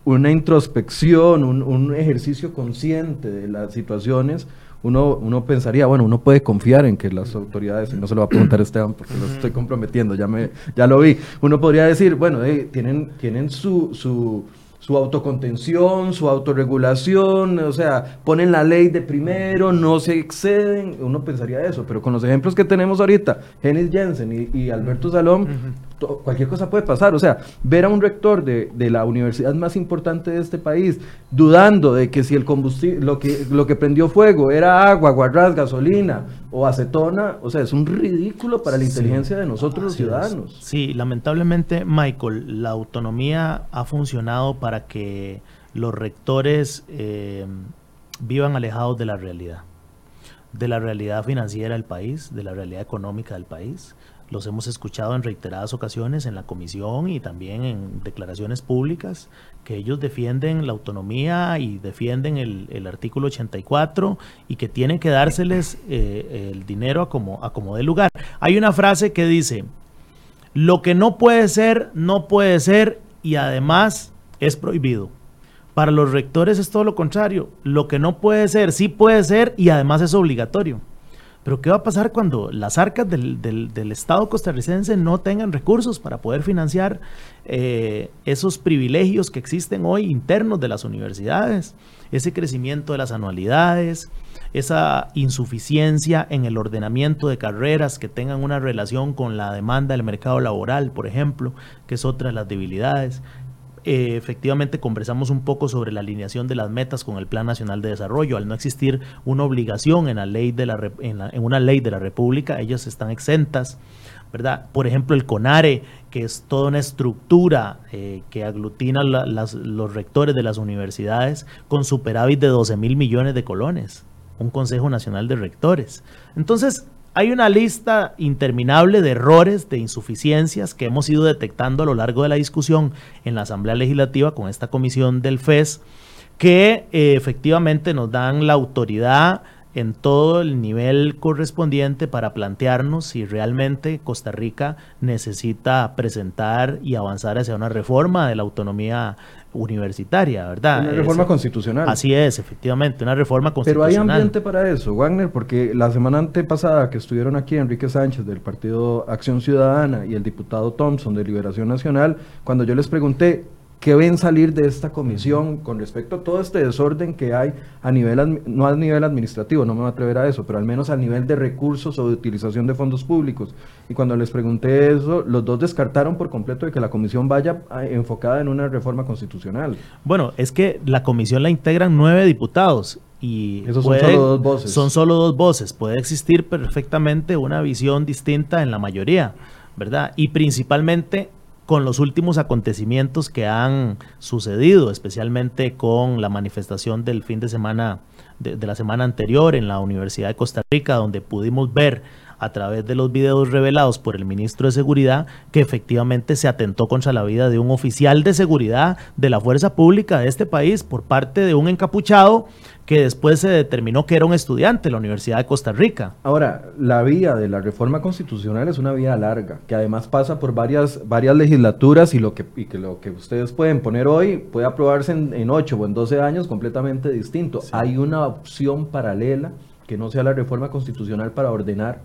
una introspección, un, ejercicio consciente de las situaciones, uno, uno pensaría, bueno, uno puede confiar en que las autoridades, no se lo va a preguntar Esteban porque lo estoy comprometiendo, ya, me, ya lo vi, uno podría decir, bueno, tienen, tienen su, su su autocontención, su autorregulación, o sea, ponen la ley de primero, no se exceden, uno pensaría eso, pero con los ejemplos que tenemos ahorita, Genis Jensen y, Alberto Salom, cualquier cosa puede pasar, o sea, ver a un rector de, de, la universidad más importante de este país dudando de que si el combustible, lo que, lo que prendió fuego era agua, guarras, gasolina o acetona, o sea, es un ridículo para la inteligencia de nosotros los ciudadanos. Sí, lamentablemente, Michael, la autonomía ha funcionado para que los rectores eh, vivan alejados de la realidad, de la realidad financiera del país, de la realidad económica del país. Los hemos escuchado en reiteradas ocasiones en la comisión y también en declaraciones públicas que ellos defienden la autonomía y defienden el, artículo 84 y que tienen que dárseles eh, el dinero a como, a como dé lugar. Hay una frase que dice, lo que no puede ser, no puede ser y además es prohibido. Para los rectores es todo lo contrario. Lo que no puede ser, sí puede ser y además es obligatorio. Pero ¿qué va a pasar cuando las arcas del, Estado costarricense no tengan recursos para poder financiar eh, esos privilegios que existen hoy internos de las universidades? Ese crecimiento de las anualidades, esa insuficiencia en el ordenamiento de carreras que tengan una relación con la demanda del mercado laboral, por ejemplo, que es otra de las debilidades. Eh, efectivamente conversamos un poco sobre la alineación de las metas con el Plan Nacional de Desarrollo. Al no existir una obligación en, la ley de la, en, una ley de la República, ellas están exentas. ¿verdad? Por ejemplo, el CONARE, que es toda una estructura eh, que aglutina los rectores de las universidades con superávit de 12 mil millones de colones, un Consejo Nacional de Rectores. Entonces, hay una lista interminable de errores, de insuficiencias que hemos ido detectando a lo largo de la discusión en la Asamblea Legislativa con esta comisión del FES, que eh, efectivamente nos dan la autoridad en todo el nivel correspondiente para plantearnos si realmente Costa Rica necesita presentar y avanzar hacia una reforma de la autonomía universitaria, ¿verdad? Una reforma constitucional. Así es, efectivamente, una reforma constitucional. Pero hay ambiente para eso, Wagner, porque la semana antepasada que estuvieron aquí Enrique Sánchez del Partido Acción Ciudadana y el diputado Thompson de Liberación Nacional, cuando yo les pregunté ¿Qué ven salir de esta comisión con respecto a todo este desorden que hay a nivel, no a nivel administrativo, no me voy a atrever a eso, pero al menos a nivel de recursos o de utilización de fondos públicos? Y cuando les pregunté eso, los dos descartaron por completo de que la comisión vaya ah, enfocada en una reforma constitucional. Bueno, es que la comisión la integran nueve diputados y Esos son solo dos voces. Son solo dos voces. Puede existir perfectamente una visión distinta en la mayoría, ¿verdad? Y principalmente con los últimos acontecimientos que han sucedido, especialmente con la manifestación del fin de semana, de, la semana anterior en la Universidad de Costa Rica, donde pudimos ver a través de los videos revelados por el ministro de Seguridad que efectivamente se atentó contra la vida de un oficial de seguridad de la fuerza pública de este país por parte de un encapuchado que después se determinó que era un estudiante de la Universidad de Costa Rica. Ahora, la vía de la reforma constitucional es una vía larga, que además pasa por varias, varias legislaturas y, lo que, que lo que ustedes pueden poner hoy puede aprobarse en, ocho 8 o en 12 años completamente distinto. Hay una opción paralela que no sea la reforma constitucional para ordenar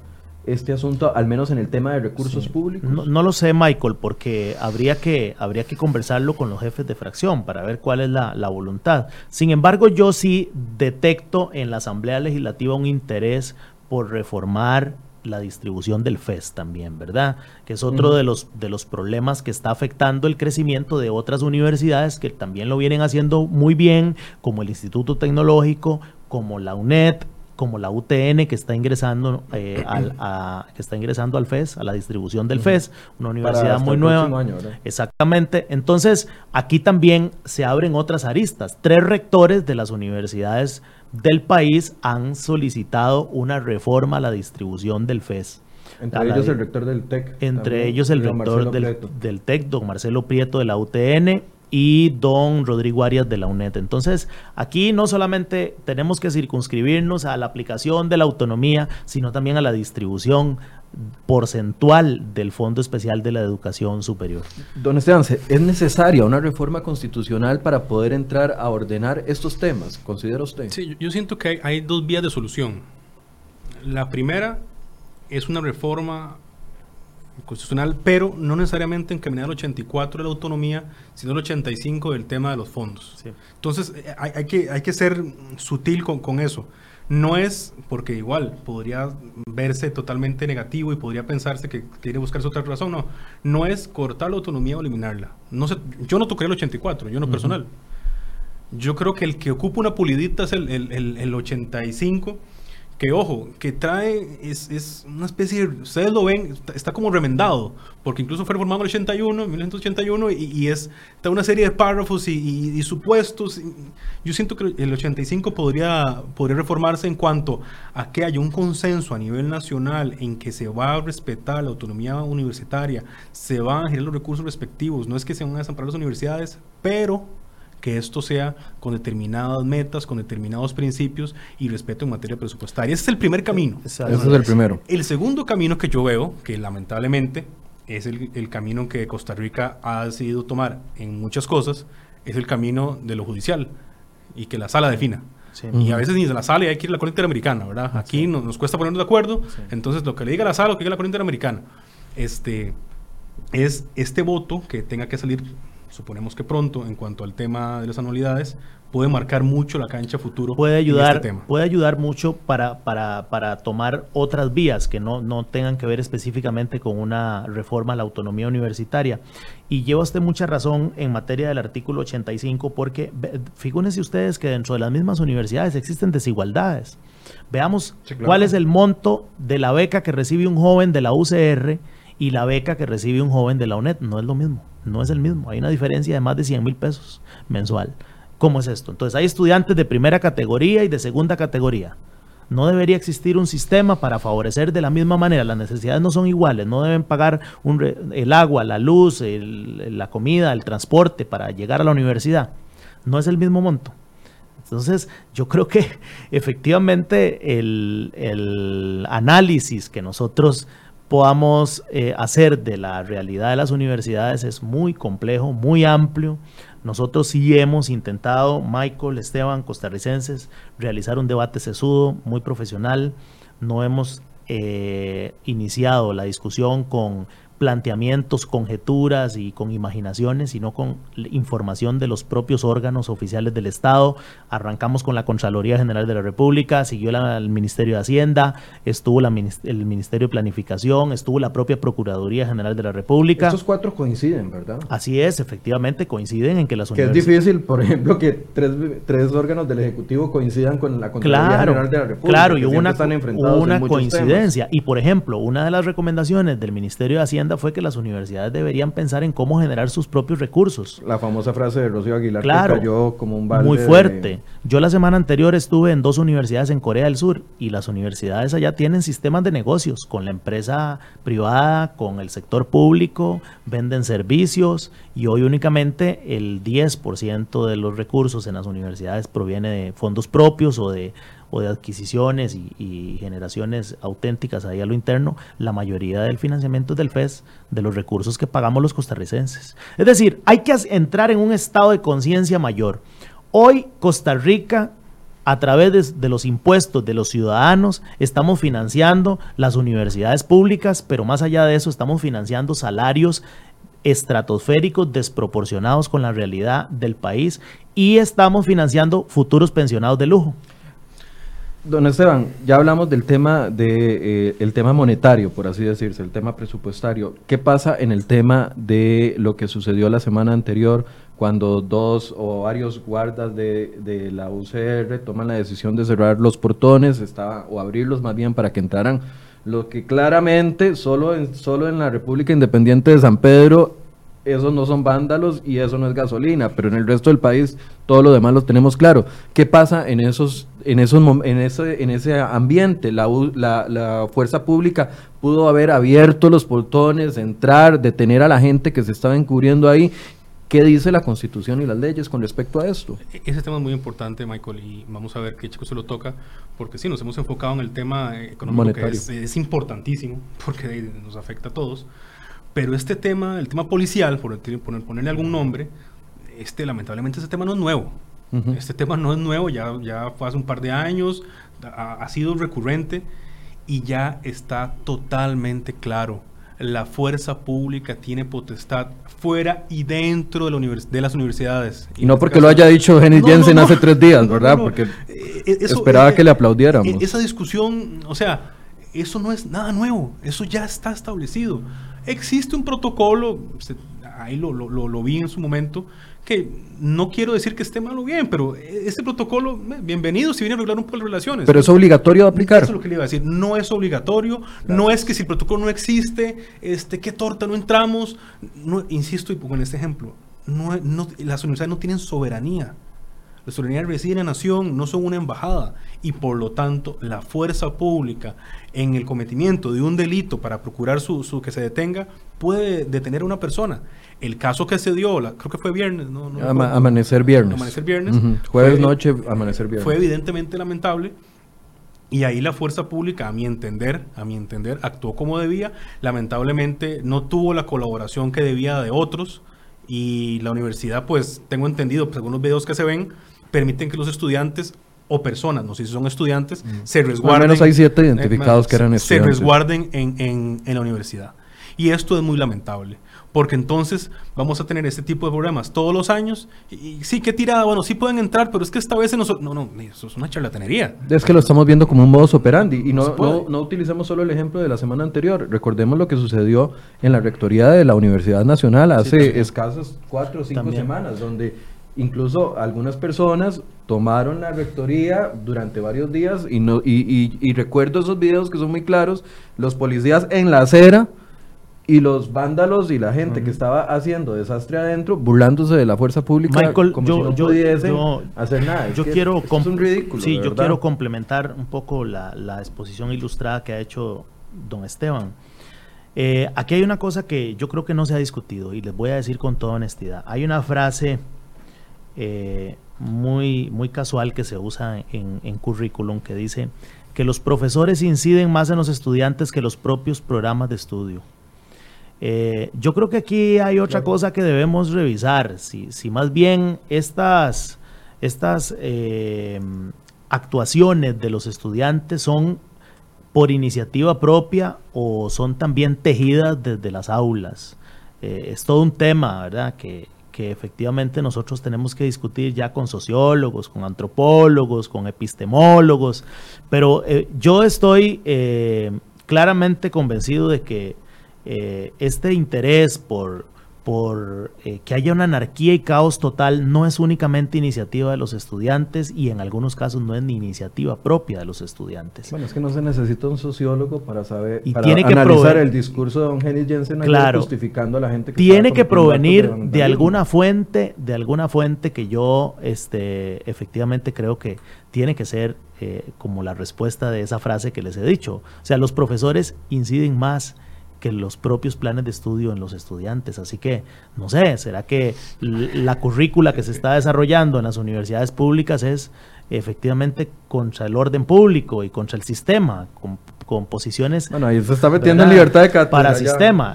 este asunto, al menos en el tema de recursos públicos? No, lo sé, Michael, porque habría que, habría que conversarlo con los jefes de fracción para ver cuál es la, la, voluntad. Sin embargo, yo sí detecto en la Asamblea Legislativa un interés por reformar la distribución del FES también, ¿verdad? Que es otro de, los, de los problemas que está afectando el crecimiento de otras universidades que también lo vienen haciendo muy bien, como el Instituto Tecnológico, como la UNED, como la UTN que está ingresando eh, al, a, que está ingresando al FES, a la distribución del FES, una universidad muy nueva. Exactamente. Entonces, aquí también se abren otras aristas. Tres rectores de las universidades del país han solicitado una reforma a la distribución del FES. Entre ellos el rector del TEC. Entre ellos el rector del, del, TEC, don Marcelo Prieto de la UTN, y don Rodrigo Arias de la UNED. Entonces, aquí no solamente tenemos que circunscribirnos a la aplicación de la autonomía, sino también a la distribución porcentual del Fondo Especial de la Educación Superior. Don Esteban, ¿es necesaria una reforma constitucional para poder entrar a ordenar estos temas? ¿Considera usted? Sí, yo siento que hay, hay dos vías de solución. La primera es una reforma constitucional, pero no necesariamente encaminada al 84 de la autonomía, sino al 85 del tema de los fondos. Entonces, eh, hay, que, hay que ser sutil con, con, eso. No es, porque igual podría verse totalmente negativo y podría pensarse que quiere buscarse otra razón, no. No es cortar la autonomía o eliminarla. No sé, yo no tocaría el 84, yo no personal. Yo creo que el que ocupa una pulidita es el, el, el, el 85 que ojo, que trae, es, es, una especie de, ustedes lo ven, está, como remendado, porque incluso fue reformado en el 81, 1981, y, y es está una serie de párrafos y, supuestos. yo siento que el 85 podría, podría reformarse en cuanto a que haya un consenso a nivel nacional en que se va a respetar la autonomía universitaria, se van a generar los recursos respectivos, no es que se van a desamparar las universidades, pero que esto sea con determinadas metas, con determinados principios y respeto en materia presupuestaria. Ese es el primer camino. Ese es el primero. El segundo camino que yo veo, que lamentablemente es el, camino que Costa Rica ha decidido tomar en muchas cosas, es el camino de lo judicial y que la sala defina. Y a veces ni de la sala hay que ir a la Corte Interamericana, ¿verdad? Aquí nos, cuesta ponernos de acuerdo, entonces lo que le diga la sala, lo que diga la Corte Interamericana, este, es este voto que tenga que salir suponemos que pronto, en cuanto al tema de las anualidades, puede marcar mucho la cancha futuro. Puede ayudar, este tema. puede ayudar mucho para, para, para, tomar otras vías que no, no tengan que ver específicamente con una reforma a la autonomía universitaria. Y lleva usted mucha razón en materia del artículo 85, porque figúrense ustedes que dentro de las mismas universidades existen desigualdades. Veamos cuál es el monto de la beca que recibe un joven de la UCR y la beca que recibe un joven de la UNED. No es lo mismo no es el mismo. Hay una diferencia de más de 100 mil pesos mensual. ¿Cómo es esto? Entonces hay estudiantes de primera categoría y de segunda categoría. No debería existir un sistema para favorecer de la misma manera. Las necesidades no son iguales. No deben pagar el agua, la luz, la comida, el transporte para llegar a la universidad. No es el mismo monto. Entonces, yo creo que efectivamente el, el análisis que nosotros podamos eh, hacer de la realidad de las universidades es muy complejo, muy amplio. Nosotros sí hemos intentado, Michael, Esteban, costarricenses, realizar un debate sesudo, muy profesional. No hemos eh, iniciado la discusión con planteamientos, conjeturas y con imaginaciones, sino con información de los propios órganos oficiales del Estado. Arrancamos con la Contraloría General de la República, siguió el Ministerio de Hacienda, estuvo la, el Ministerio de Planificación, estuvo la propia Procuraduría General de la República. Estos cuatro coinciden, ¿verdad? Así es, efectivamente coinciden en que las Que es difícil, por ejemplo, que tres, tres órganos del Ejecutivo coincidan con la Contraloría General de la República. Claro, y hubo una, una coincidencia. Y, por ejemplo, una de las recomendaciones del Ministerio de Hacienda fue que las universidades deberían pensar en cómo generar sus propios recursos. La famosa frase de Rocío Aguilar claro, que cayó como un balde Muy fuerte. Yo la semana anterior estuve en dos universidades en Corea del Sur y las universidades allá tienen sistemas de negocios con la empresa privada, con el sector público, venden servicios y hoy únicamente el 10% de los recursos en las universidades proviene de fondos propios o de o de adquisiciones y, generaciones auténticas ahí a lo interno, la mayoría del financiamiento es del FES, de los recursos que pagamos los costarricenses. Es decir, hay que entrar en un estado de conciencia mayor. Hoy Costa Rica a través de, los impuestos de los ciudadanos, estamos financiando las universidades públicas, pero más allá de eso, estamos financiando salarios estratosféricos desproporcionados con la realidad del país y estamos financiando futuros pensionados de lujo. Don Esteban, ya hablamos del tema de eh, el tema monetario, por así decirse, el tema presupuestario. ¿Qué pasa en el tema de lo que sucedió la semana anterior cuando dos o varios guardas de, de, la UCR toman la decisión de cerrar los portones estaba, o abrirlos más bien para que entraran, lo que claramente solo en, solo en la República Independiente de San Pedro esos no son vándalos y eso no es gasolina, pero en el resto del país todo lo demás lo tenemos claro. ¿Qué pasa en esos en esos en ese en ese ambiente? La, la, la fuerza pública pudo haber abierto los portones, entrar, detener a la gente que se estaba encubriendo ahí ¿Qué dice la Constitución y las leyes con respecto a esto? E-, ese tema es muy importante, Michael, y vamos a ver qué chico se lo toca, porque sí, nos hemos enfocado en el tema económico, que es, es, importantísimo, porque nos afecta a todos, pero este tema, el tema policial, por, ponerle algún nombre, este, lamentablemente ese tema no es nuevo. Este tema no es nuevo, ya, ya fue hace un par de años, ha, sido recurrente y ya está totalmente claro. La fuerza pública tiene potestad fuera y dentro de, la de las universidades. Y, no porque lo haya dicho Henry Jensen hace tres días, ¿verdad? Porque eh, eh, esperaba eh, que le aplaudiéramos. Esa discusión, o sea, eso no es nada nuevo, eso ya está establecido. Existe un protocolo, ahí lo, lo, lo, vi en su momento, que no quiero decir que esté mal o bien, pero este protocolo, eh, bienvenido si viene a arreglar un poco las relaciones. Pero es obligatorio de aplicar. Eso es lo que le iba a decir. No es obligatorio, no es que si el protocolo no existe, este, qué torta no entramos. No, insisto y pongo en este ejemplo, no, no, las universidades no tienen soberanía. La soberanía reside en la nación, no son una embajada. Y por lo tanto, la fuerza pública en el cometimiento de un delito para procurar su, su que se detenga puede detener a una persona. El caso que se dio, creo que fue viernes, ¿no? amanecer viernes. Amanecer viernes. Jueves noche, amanecer viernes. Fue evidentemente lamentable. Y ahí la fuerza pública, a mi entender, a mi entender, actuó como debía. Lamentablemente no tuvo la colaboración que debía de otros. Y la universidad, pues, tengo entendido, pues, algunos videos que se ven, permiten que los estudiantes o personas, no sé si son estudiantes, mm. se resguarden. Al menos hay siete identificados que eran estudiantes. Se resguarden en, en, en la universidad. Y esto es muy lamentable porque entonces vamos a tener este tipo de problemas todos los años. Y, sí, qué tirada, bueno, sí pueden entrar, pero es que esta vez no, no, no, eso es una charlatanería. Es que lo estamos viendo como un modus operandi y no, no, no, utilicemos solo el ejemplo de la semana anterior. Recordemos lo que sucedió en la rectoría de la Universidad Nacional hace escasas cuatro o cinco semanas, donde incluso algunas personas tomaron la rectoría durante varios días y, no, y, y, y recuerdo esos videos que son muy claros, los policías en la acera y los vándalos y la gente que estaba haciendo desastre adentro, burlándose de la fuerza pública, como yo, si no pudiesen hacer nada. yo quiero es un ridículo. Sí, yo quiero complementar un poco la, la, exposición ilustrada que ha hecho don Esteban. Eh, aquí hay una cosa que yo creo que no se ha discutido y les voy a decir con toda honestidad. Hay una frase eh, muy, muy casual que se usa en, en currículum que dice que los profesores inciden más en los estudiantes que los propios programas de estudio. Eh, yo creo que aquí hay otra cosa que debemos revisar. Si, si más bien estas, estas eh, actuaciones de los estudiantes son por iniciativa propia o son también tejidas desde las aulas. Eh, es todo un tema, ¿verdad? Que, que efectivamente nosotros tenemos que discutir ya con sociólogos, con antropólogos, con epistemólogos, pero yo estoy claramente convencido de que eh, este interés por, por eh, que haya una anarquía y caos total no es únicamente iniciativa de los estudiantes y en algunos casos no es ni iniciativa propia de los estudiantes. Bueno, es que no se necesita un sociólogo para saber, y para tiene que analizar el discurso de Don Henry Jensen claro, justificando a la gente que tiene que provenir de, alguna fuente, de alguna fuente que yo, este, efectivamente creo que tiene que ser eh, como la respuesta de esa frase que les he dicho. O sea, los profesores inciden más que los propios planes de estudio en los estudiantes. Así que, no sé, ¿será que la currícula que se está desarrollando en las universidades públicas es efectivamente contra el orden público y contra el sistema, con, posiciones... Bueno, ahí se está metiendo en libertad de cátedra. Para sistema.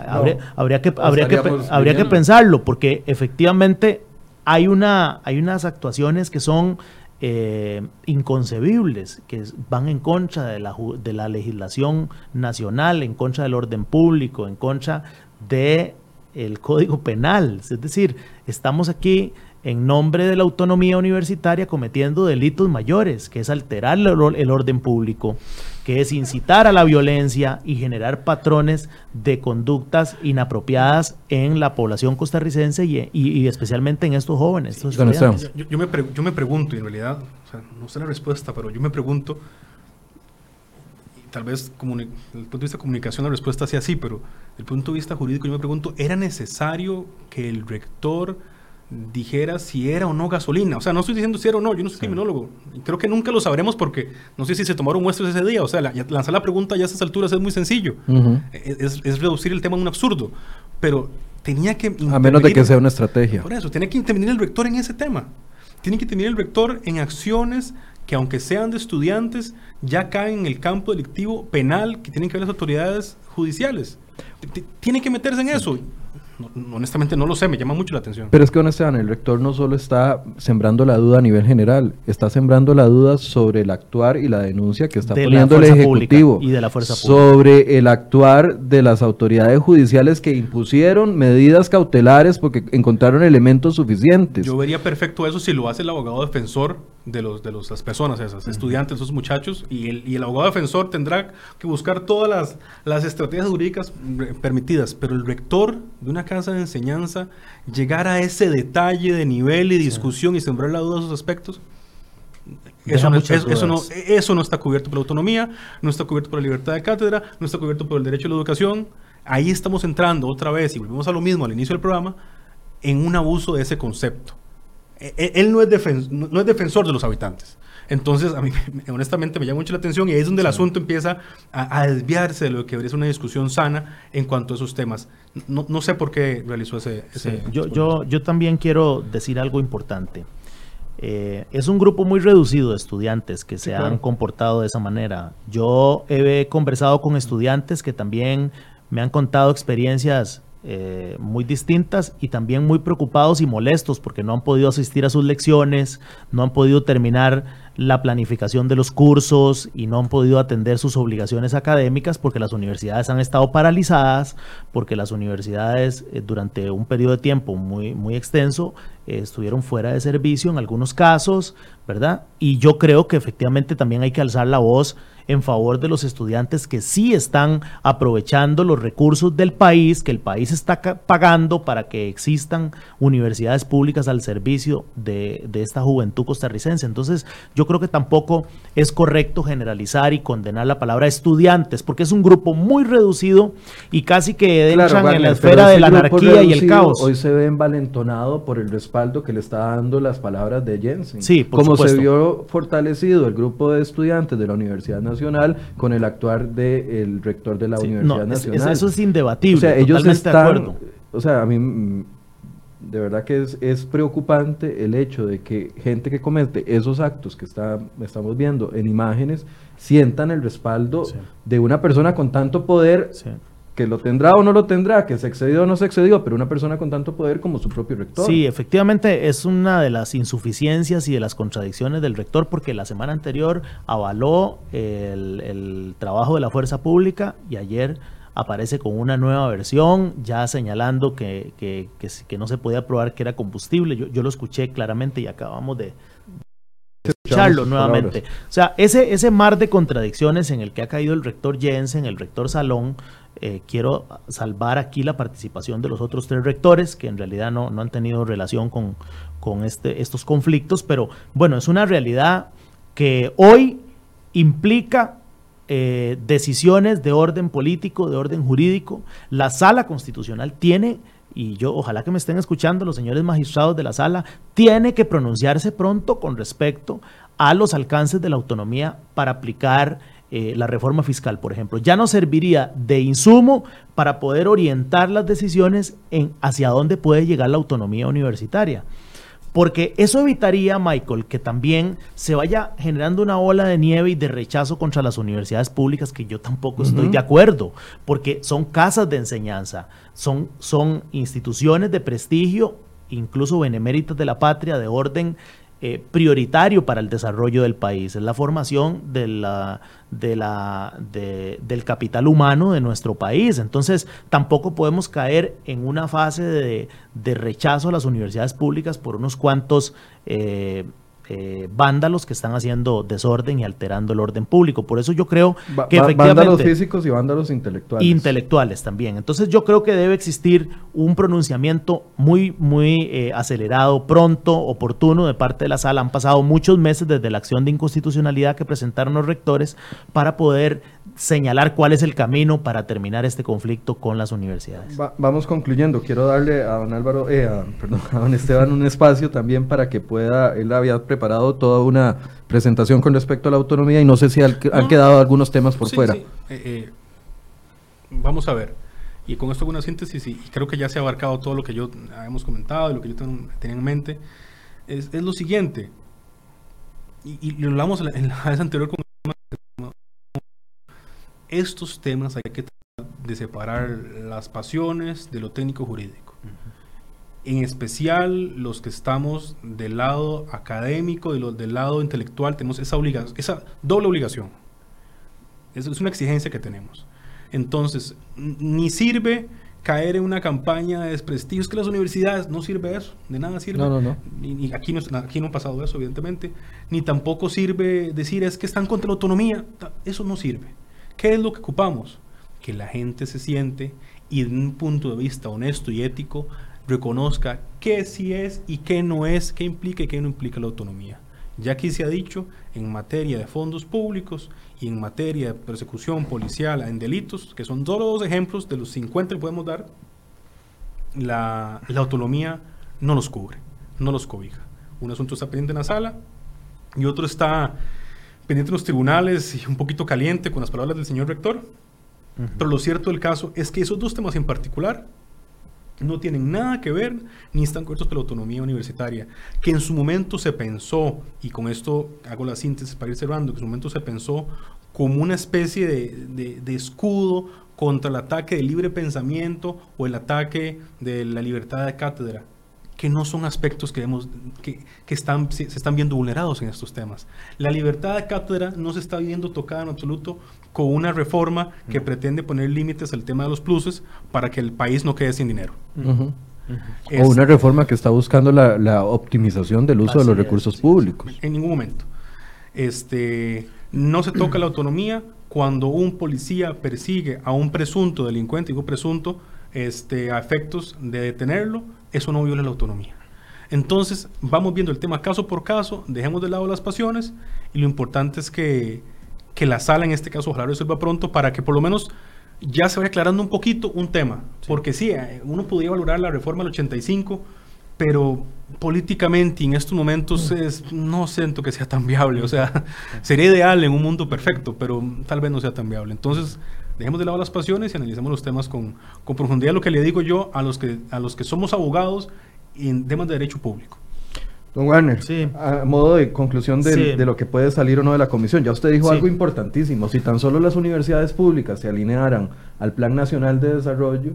habría, que, habría, que, habría que pensarlo, porque efectivamente hay, una, hay unas actuaciones que son eh, inconcebibles que van en contra de la, de la legislación nacional, en contra del orden público, en contra de el código penal. Es decir, estamos aquí en nombre de la autonomía universitaria cometiendo delitos mayores, que es alterar el, orden público, que es incitar a la violencia y generar patrones de conductas inapropiadas en la población costarricense y, especialmente en estos jóvenes. yo, me yo, me pregunto, y en realidad, no sé la respuesta, pero yo me pregunto, y tal vez desde el punto de vista de comunicación la respuesta sea así, pero desde el punto de vista jurídico yo me pregunto, ¿era necesario que el rector dijera si era o no gasolina. O sea, no estoy diciendo si era o no, yo no soy criminólogo. Creo que nunca lo sabremos porque no sé si se tomaron muestras ese día. O sea, lanzar la pregunta ya a estas alturas es muy sencillo. E, es, reducir el tema a un absurdo. Pero tenía que... A menos de que sea una estrategia. Por eso, tiene que intervenir el rector en ese tema. Tiene que intervenir el rector en acciones que aunque sean de estudiantes, ya caen en el campo delictivo penal que tienen que ver las autoridades judiciales. Tiene que meterse en eso honestamente no lo sé, me llama mucho la atención. Pero es que honestamente el rector no solo está sembrando la duda a nivel general, está sembrando la duda sobre el actuar y la denuncia que está poniendo el Ejecutivo y de la fuerza sobre el actuar de las autoridades judiciales que impusieron medidas cautelares porque encontraron elementos suficientes. Yo vería perfecto eso si lo hace el abogado defensor de, los, de las personas esas, estudiantes, esos muchachos, y el, y el, abogado defensor tendrá que buscar todas las, las estrategias jurídicas permitidas, pero el rector de una casa de enseñanza, llegar a ese detalle de nivel y discusión y sembrar la duda de esos aspectos, eso no, eso, no, eso no, está cubierto por la autonomía, no está cubierto por la libertad de cátedra, no está cubierto por el derecho a la educación. Ahí estamos entrando otra vez, y volvemos a lo mismo al inicio del programa, en un abuso de ese concepto. E, e, él no es, no es defensor de los habitantes. Entonces, a mí honestamente me llama mucho la atención y ahí es donde el asunto empieza a, desviarse de lo que debería ser una discusión sana en cuanto a esos temas. No, sé por qué realizó ese... yo, yo, yo también quiero decir algo importante. Eh, es un grupo muy reducido de estudiantes que se han comportado de esa manera. Yo he conversado con estudiantes que también me han contado experiencias eh, muy distintas y también muy preocupados y molestos porque no han podido asistir a sus lecciones, no han podido terminar la planificación de los cursos y no han podido atender sus obligaciones académicas porque las universidades han estado paralizadas, porque las universidades eh, durante un periodo de tiempo muy, muy extenso eh, estuvieron fuera de servicio en algunos casos, ¿verdad? Y yo creo que efectivamente también hay que alzar la voz en favor de los estudiantes que sí están aprovechando los recursos del país, que el país está pagando para que existan universidades públicas al servicio de, de esta juventud costarricense. Entonces, yo creo que tampoco es correcto generalizar y condenar la palabra estudiantes, porque es un grupo muy reducido y casi que entran en la esfera de la anarquía y el caos. Hoy se ve envalentonado por el respaldo que le está dando las palabras de Jensen. Sí, por Como se vio fortalecido el grupo de estudiantes de la Universidad Nacional con el actuar del rector de la Universidad Nacional. eso es indebatible. O sea, ellos están, o sea, a mí de verdad que es, es, preocupante el hecho de que gente que comete esos actos que está, estamos viendo en imágenes sientan el respaldo de una persona con tanto poder que lo tendrá o no lo tendrá, que se excedió o no se excedió, pero una persona con tanto poder como su propio rector. Sí, efectivamente es una de las insuficiencias y de las contradicciones del rector porque la semana anterior avaló el, el trabajo de la fuerza pública y ayer aparece con una nueva versión, ya señalando que, que, que, no se podía probar que era combustible. Yo, yo, lo escuché claramente y acabamos de escucharlo nuevamente. O sea, ese, ese mar de contradicciones en el que ha caído el rector Jensen, el rector Salón, eh, quiero salvar aquí la participación de los otros tres rectores, que en realidad no, no han tenido relación con, con este, estos conflictos, pero bueno, es una realidad que hoy implica eh, decisiones de orden político, de orden jurídico. La sala constitucional tiene, y yo ojalá que me estén escuchando los señores magistrados de la sala, tiene que pronunciarse pronto con respecto a los alcances de la autonomía para aplicar eh, la reforma fiscal, por ejemplo. Ya no serviría de insumo para poder orientar las decisiones en hacia dónde puede llegar la autonomía universitaria. Porque eso evitaría, Michael, que también se vaya generando una ola de nieve y de rechazo contra las universidades públicas, que yo tampoco estoy de acuerdo, porque son casas de enseñanza, son, son instituciones de prestigio, incluso beneméritas de la patria, de orden eh, prioritario para el desarrollo del país, es la formación de la, de la, del capital humano de nuestro país. Entonces, tampoco podemos caer en una fase de, rechazo a las universidades públicas por unos cuantos eh, eh, vándalos que están haciendo desorden y alterando el orden público. Por eso yo creo que va- efectivamente... vándalos físicos y vándalos intelectuales. Intelectuales también. Entonces yo creo que debe existir un pronunciamiento muy, muy eh, acelerado, pronto, oportuno de parte de la sala. Han pasado muchos meses desde la acción de inconstitucionalidad que presentaron los rectores para poder señalar cuál es el camino para terminar este conflicto con las universidades. Va- vamos concluyendo. Quiero darle a don Álvaro, eh, a, perdón, a don Esteban un espacio también para que pueda, él había preparado toda una presentación con respecto a la autonomía y no sé si han, han quedado algunos temas por Sí, fuera. sí. Eh, eh, vamos a ver. Y con esto hago una síntesis y, y creo que ya se ha abarcado todo lo que yo hemos comentado y lo que yo ten- tenía en mente. Es, es lo siguiente. Y, y lo hablamos en la, en la vez anterior con estos temas hay que tratar de separar las pasiones de lo técnico jurídico. En especial los que estamos del lado académico y los del lado intelectual tenemos esa obligación, esa doble obligación. Es, es una exigencia que tenemos. Entonces, ni sirve caer en una campaña de desprestigio. Es que las universidades no sirve eso, de nada sirve. No, no, no. Ni- aquí, no, aquí no ha pasado eso, evidentemente. Ni tampoco sirve decir es que están contra la autonomía. Eso no sirve. ¿Qué es lo que ocupamos? Que la gente se siente y de un punto de vista honesto y ético reconozca qué sí es y qué no es, qué implica y qué no implica la autonomía. Ya aquí se ha dicho, en materia de fondos públicos y en materia de persecución policial en delitos, que son solo dos ejemplos de los 50 que podemos dar, la, la autonomía no los cubre, no los cobija. Un asunto está pendiente en la sala y otro está pendiente en los tribunales y un poquito caliente con las palabras del señor rector. Pero lo cierto del caso es que esos dos temas en particular no tienen nada que ver ni están cubiertos por la autonomía universitaria, que en su momento se pensó, y con esto hago la síntesis para ir cerrando, que en su momento se pensó como una especie de, de- de escudo contra el ataque del libre pensamiento o el ataque de la libertad de cátedra, que no son aspectos que, vemos, que, que están, se, se están viendo vulnerados en estos temas. La libertad de cátedra no se está viendo tocada en absoluto con una reforma que pretende poner límites al tema de los pluses para que el país no quede sin dinero. Es- O una reforma que está buscando la, la optimización del uso de los recursos sí, públicos. En ningún momento. Este, no se toca la autonomía cuando un policía persigue a un presunto delincuente, digo presunto, este, a efectos de detenerlo, eso no viola la autonomía. Entonces, vamos viendo el tema caso por caso, dejemos de lado las pasiones y lo importante es que, que la sala en este caso ojalá resuelva pronto para que por lo menos ya se vaya aclarando un poquito un tema. Porque sí, eh, uno podría valorar la reforma del 85, pero políticamente y en estos momentos es, no siento que sea tan viable. O sea, sería ideal en un mundo perfecto, pero tal vez no sea tan viable. Entonces, dejemos de lado las pasiones y analicemos los temas con, con profundidad. Lo que le digo yo a los que, a los que somos abogados en temas de derecho público. Don Warner, Sí. a modo de conclusión Sí. de lo que puede salir o no de la comisión, ya usted dijo Sí. algo importantísimo. Si tan solo las universidades públicas se alinearan al Plan Nacional de Desarrollo,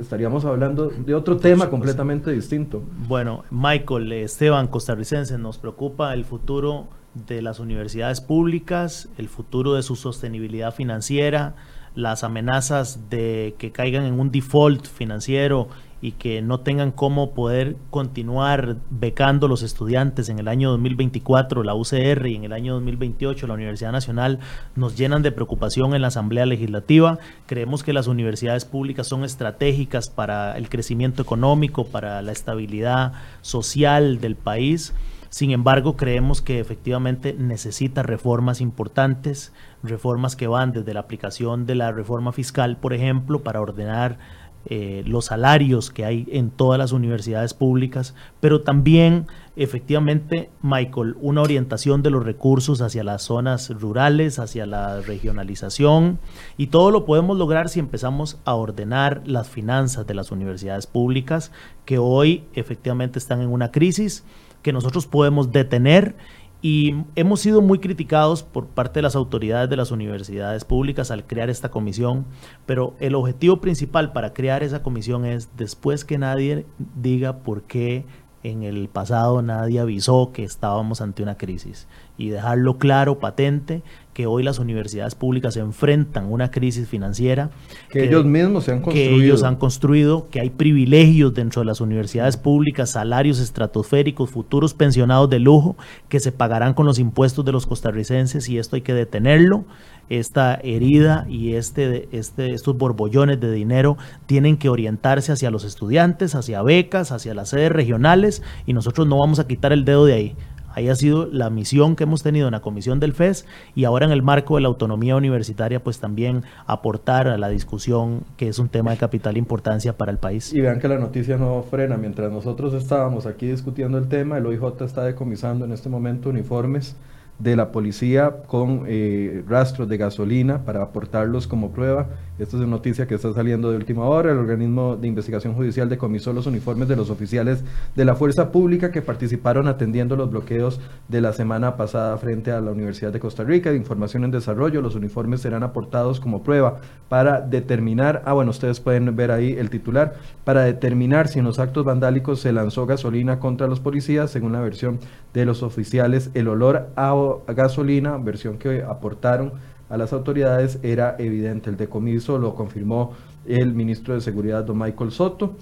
estaríamos hablando de otro tema completamente distinto. Bueno, Michael, Esteban, costarricense, nos preocupa el futuro de las universidades públicas, el futuro de su sostenibilidad financiera, las amenazas de que caigan en un default financiero y que no tengan cómo poder continuar becando los estudiantes en el año 2024, la UCR, y en el año 2028, la Universidad Nacional, nos llenan de preocupación en la Asamblea Legislativa. Creemos que las universidades públicas son estratégicas para el crecimiento económico, para la estabilidad social del país. Sin embargo, creemos que efectivamente necesita reformas importantes, reformas que van desde la aplicación de la reforma fiscal, por ejemplo, para ordenar eh, los salarios que hay en todas las universidades públicas, pero también efectivamente, Michael, una orientación de los recursos hacia las zonas rurales, hacia la regionalización, y todo lo podemos lograr si empezamos a ordenar las finanzas de las universidades públicas, que hoy efectivamente están en una crisis que nosotros podemos detener y hemos sido muy criticados por parte de las autoridades de las universidades públicas al crear esta comisión, pero el objetivo principal para crear esa comisión es después que nadie diga por qué en el pasado nadie avisó que estábamos ante una crisis y dejarlo claro, patente, que hoy las universidades públicas enfrentan una crisis financiera. Que, ellos mismos se han construido. Que ellos han construido, que hay privilegios dentro de las universidades públicas, salarios estratosféricos, futuros pensionados de lujo, que se pagarán con los impuestos de los costarricenses y esto hay que detenerlo esta herida y este, este, estos borbollones de dinero tienen que orientarse hacia los estudiantes, hacia becas, hacia las sedes regionales y nosotros no vamos a quitar el dedo de ahí. Ahí ha sido la misión que hemos tenido en la comisión del FES y ahora en el marco de la autonomía universitaria, pues también aportar a la discusión que es un tema de capital importancia para el país. Y vean que la noticia no frena. Mientras nosotros estábamos aquí discutiendo el tema, el OIJ está decomisando en este momento uniformes de la policía con eh, rastros de gasolina para aportarlos como prueba. Esta es una noticia que está saliendo de última hora. El organismo de investigación judicial decomisó los uniformes de los oficiales de la fuerza pública que participaron atendiendo los bloqueos de la semana pasada frente a la Universidad de Costa Rica. De información en desarrollo, los uniformes serán aportados como prueba para determinar, ah bueno, ustedes pueden ver ahí el titular, para determinar si en los actos vandálicos se lanzó gasolina contra los policías, según la versión de los oficiales, el olor a gasolina, versión que aportaron a las autoridades, era evidente. El decomiso lo confirmó el ministro de Seguridad, don Michael Soto,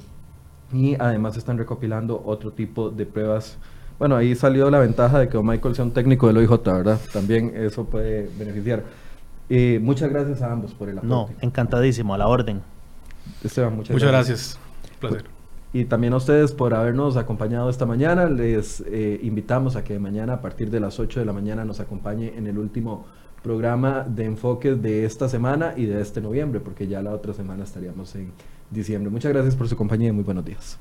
y además están recopilando otro tipo de pruebas. Bueno, ahí salió la ventaja de que don Michael sea un técnico del OIJ, ¿verdad? También eso puede beneficiar. Eh, muchas gracias a ambos por el apoyo. No, encantadísimo, a la orden. Esteban, muchas, muchas gracias. placer y también a ustedes por habernos acompañado esta mañana. Les eh, invitamos a que mañana a partir de las 8 de la mañana nos acompañe en el último programa de enfoques de esta semana y de este noviembre, porque ya la otra semana estaríamos en diciembre. Muchas gracias por su compañía y muy buenos días.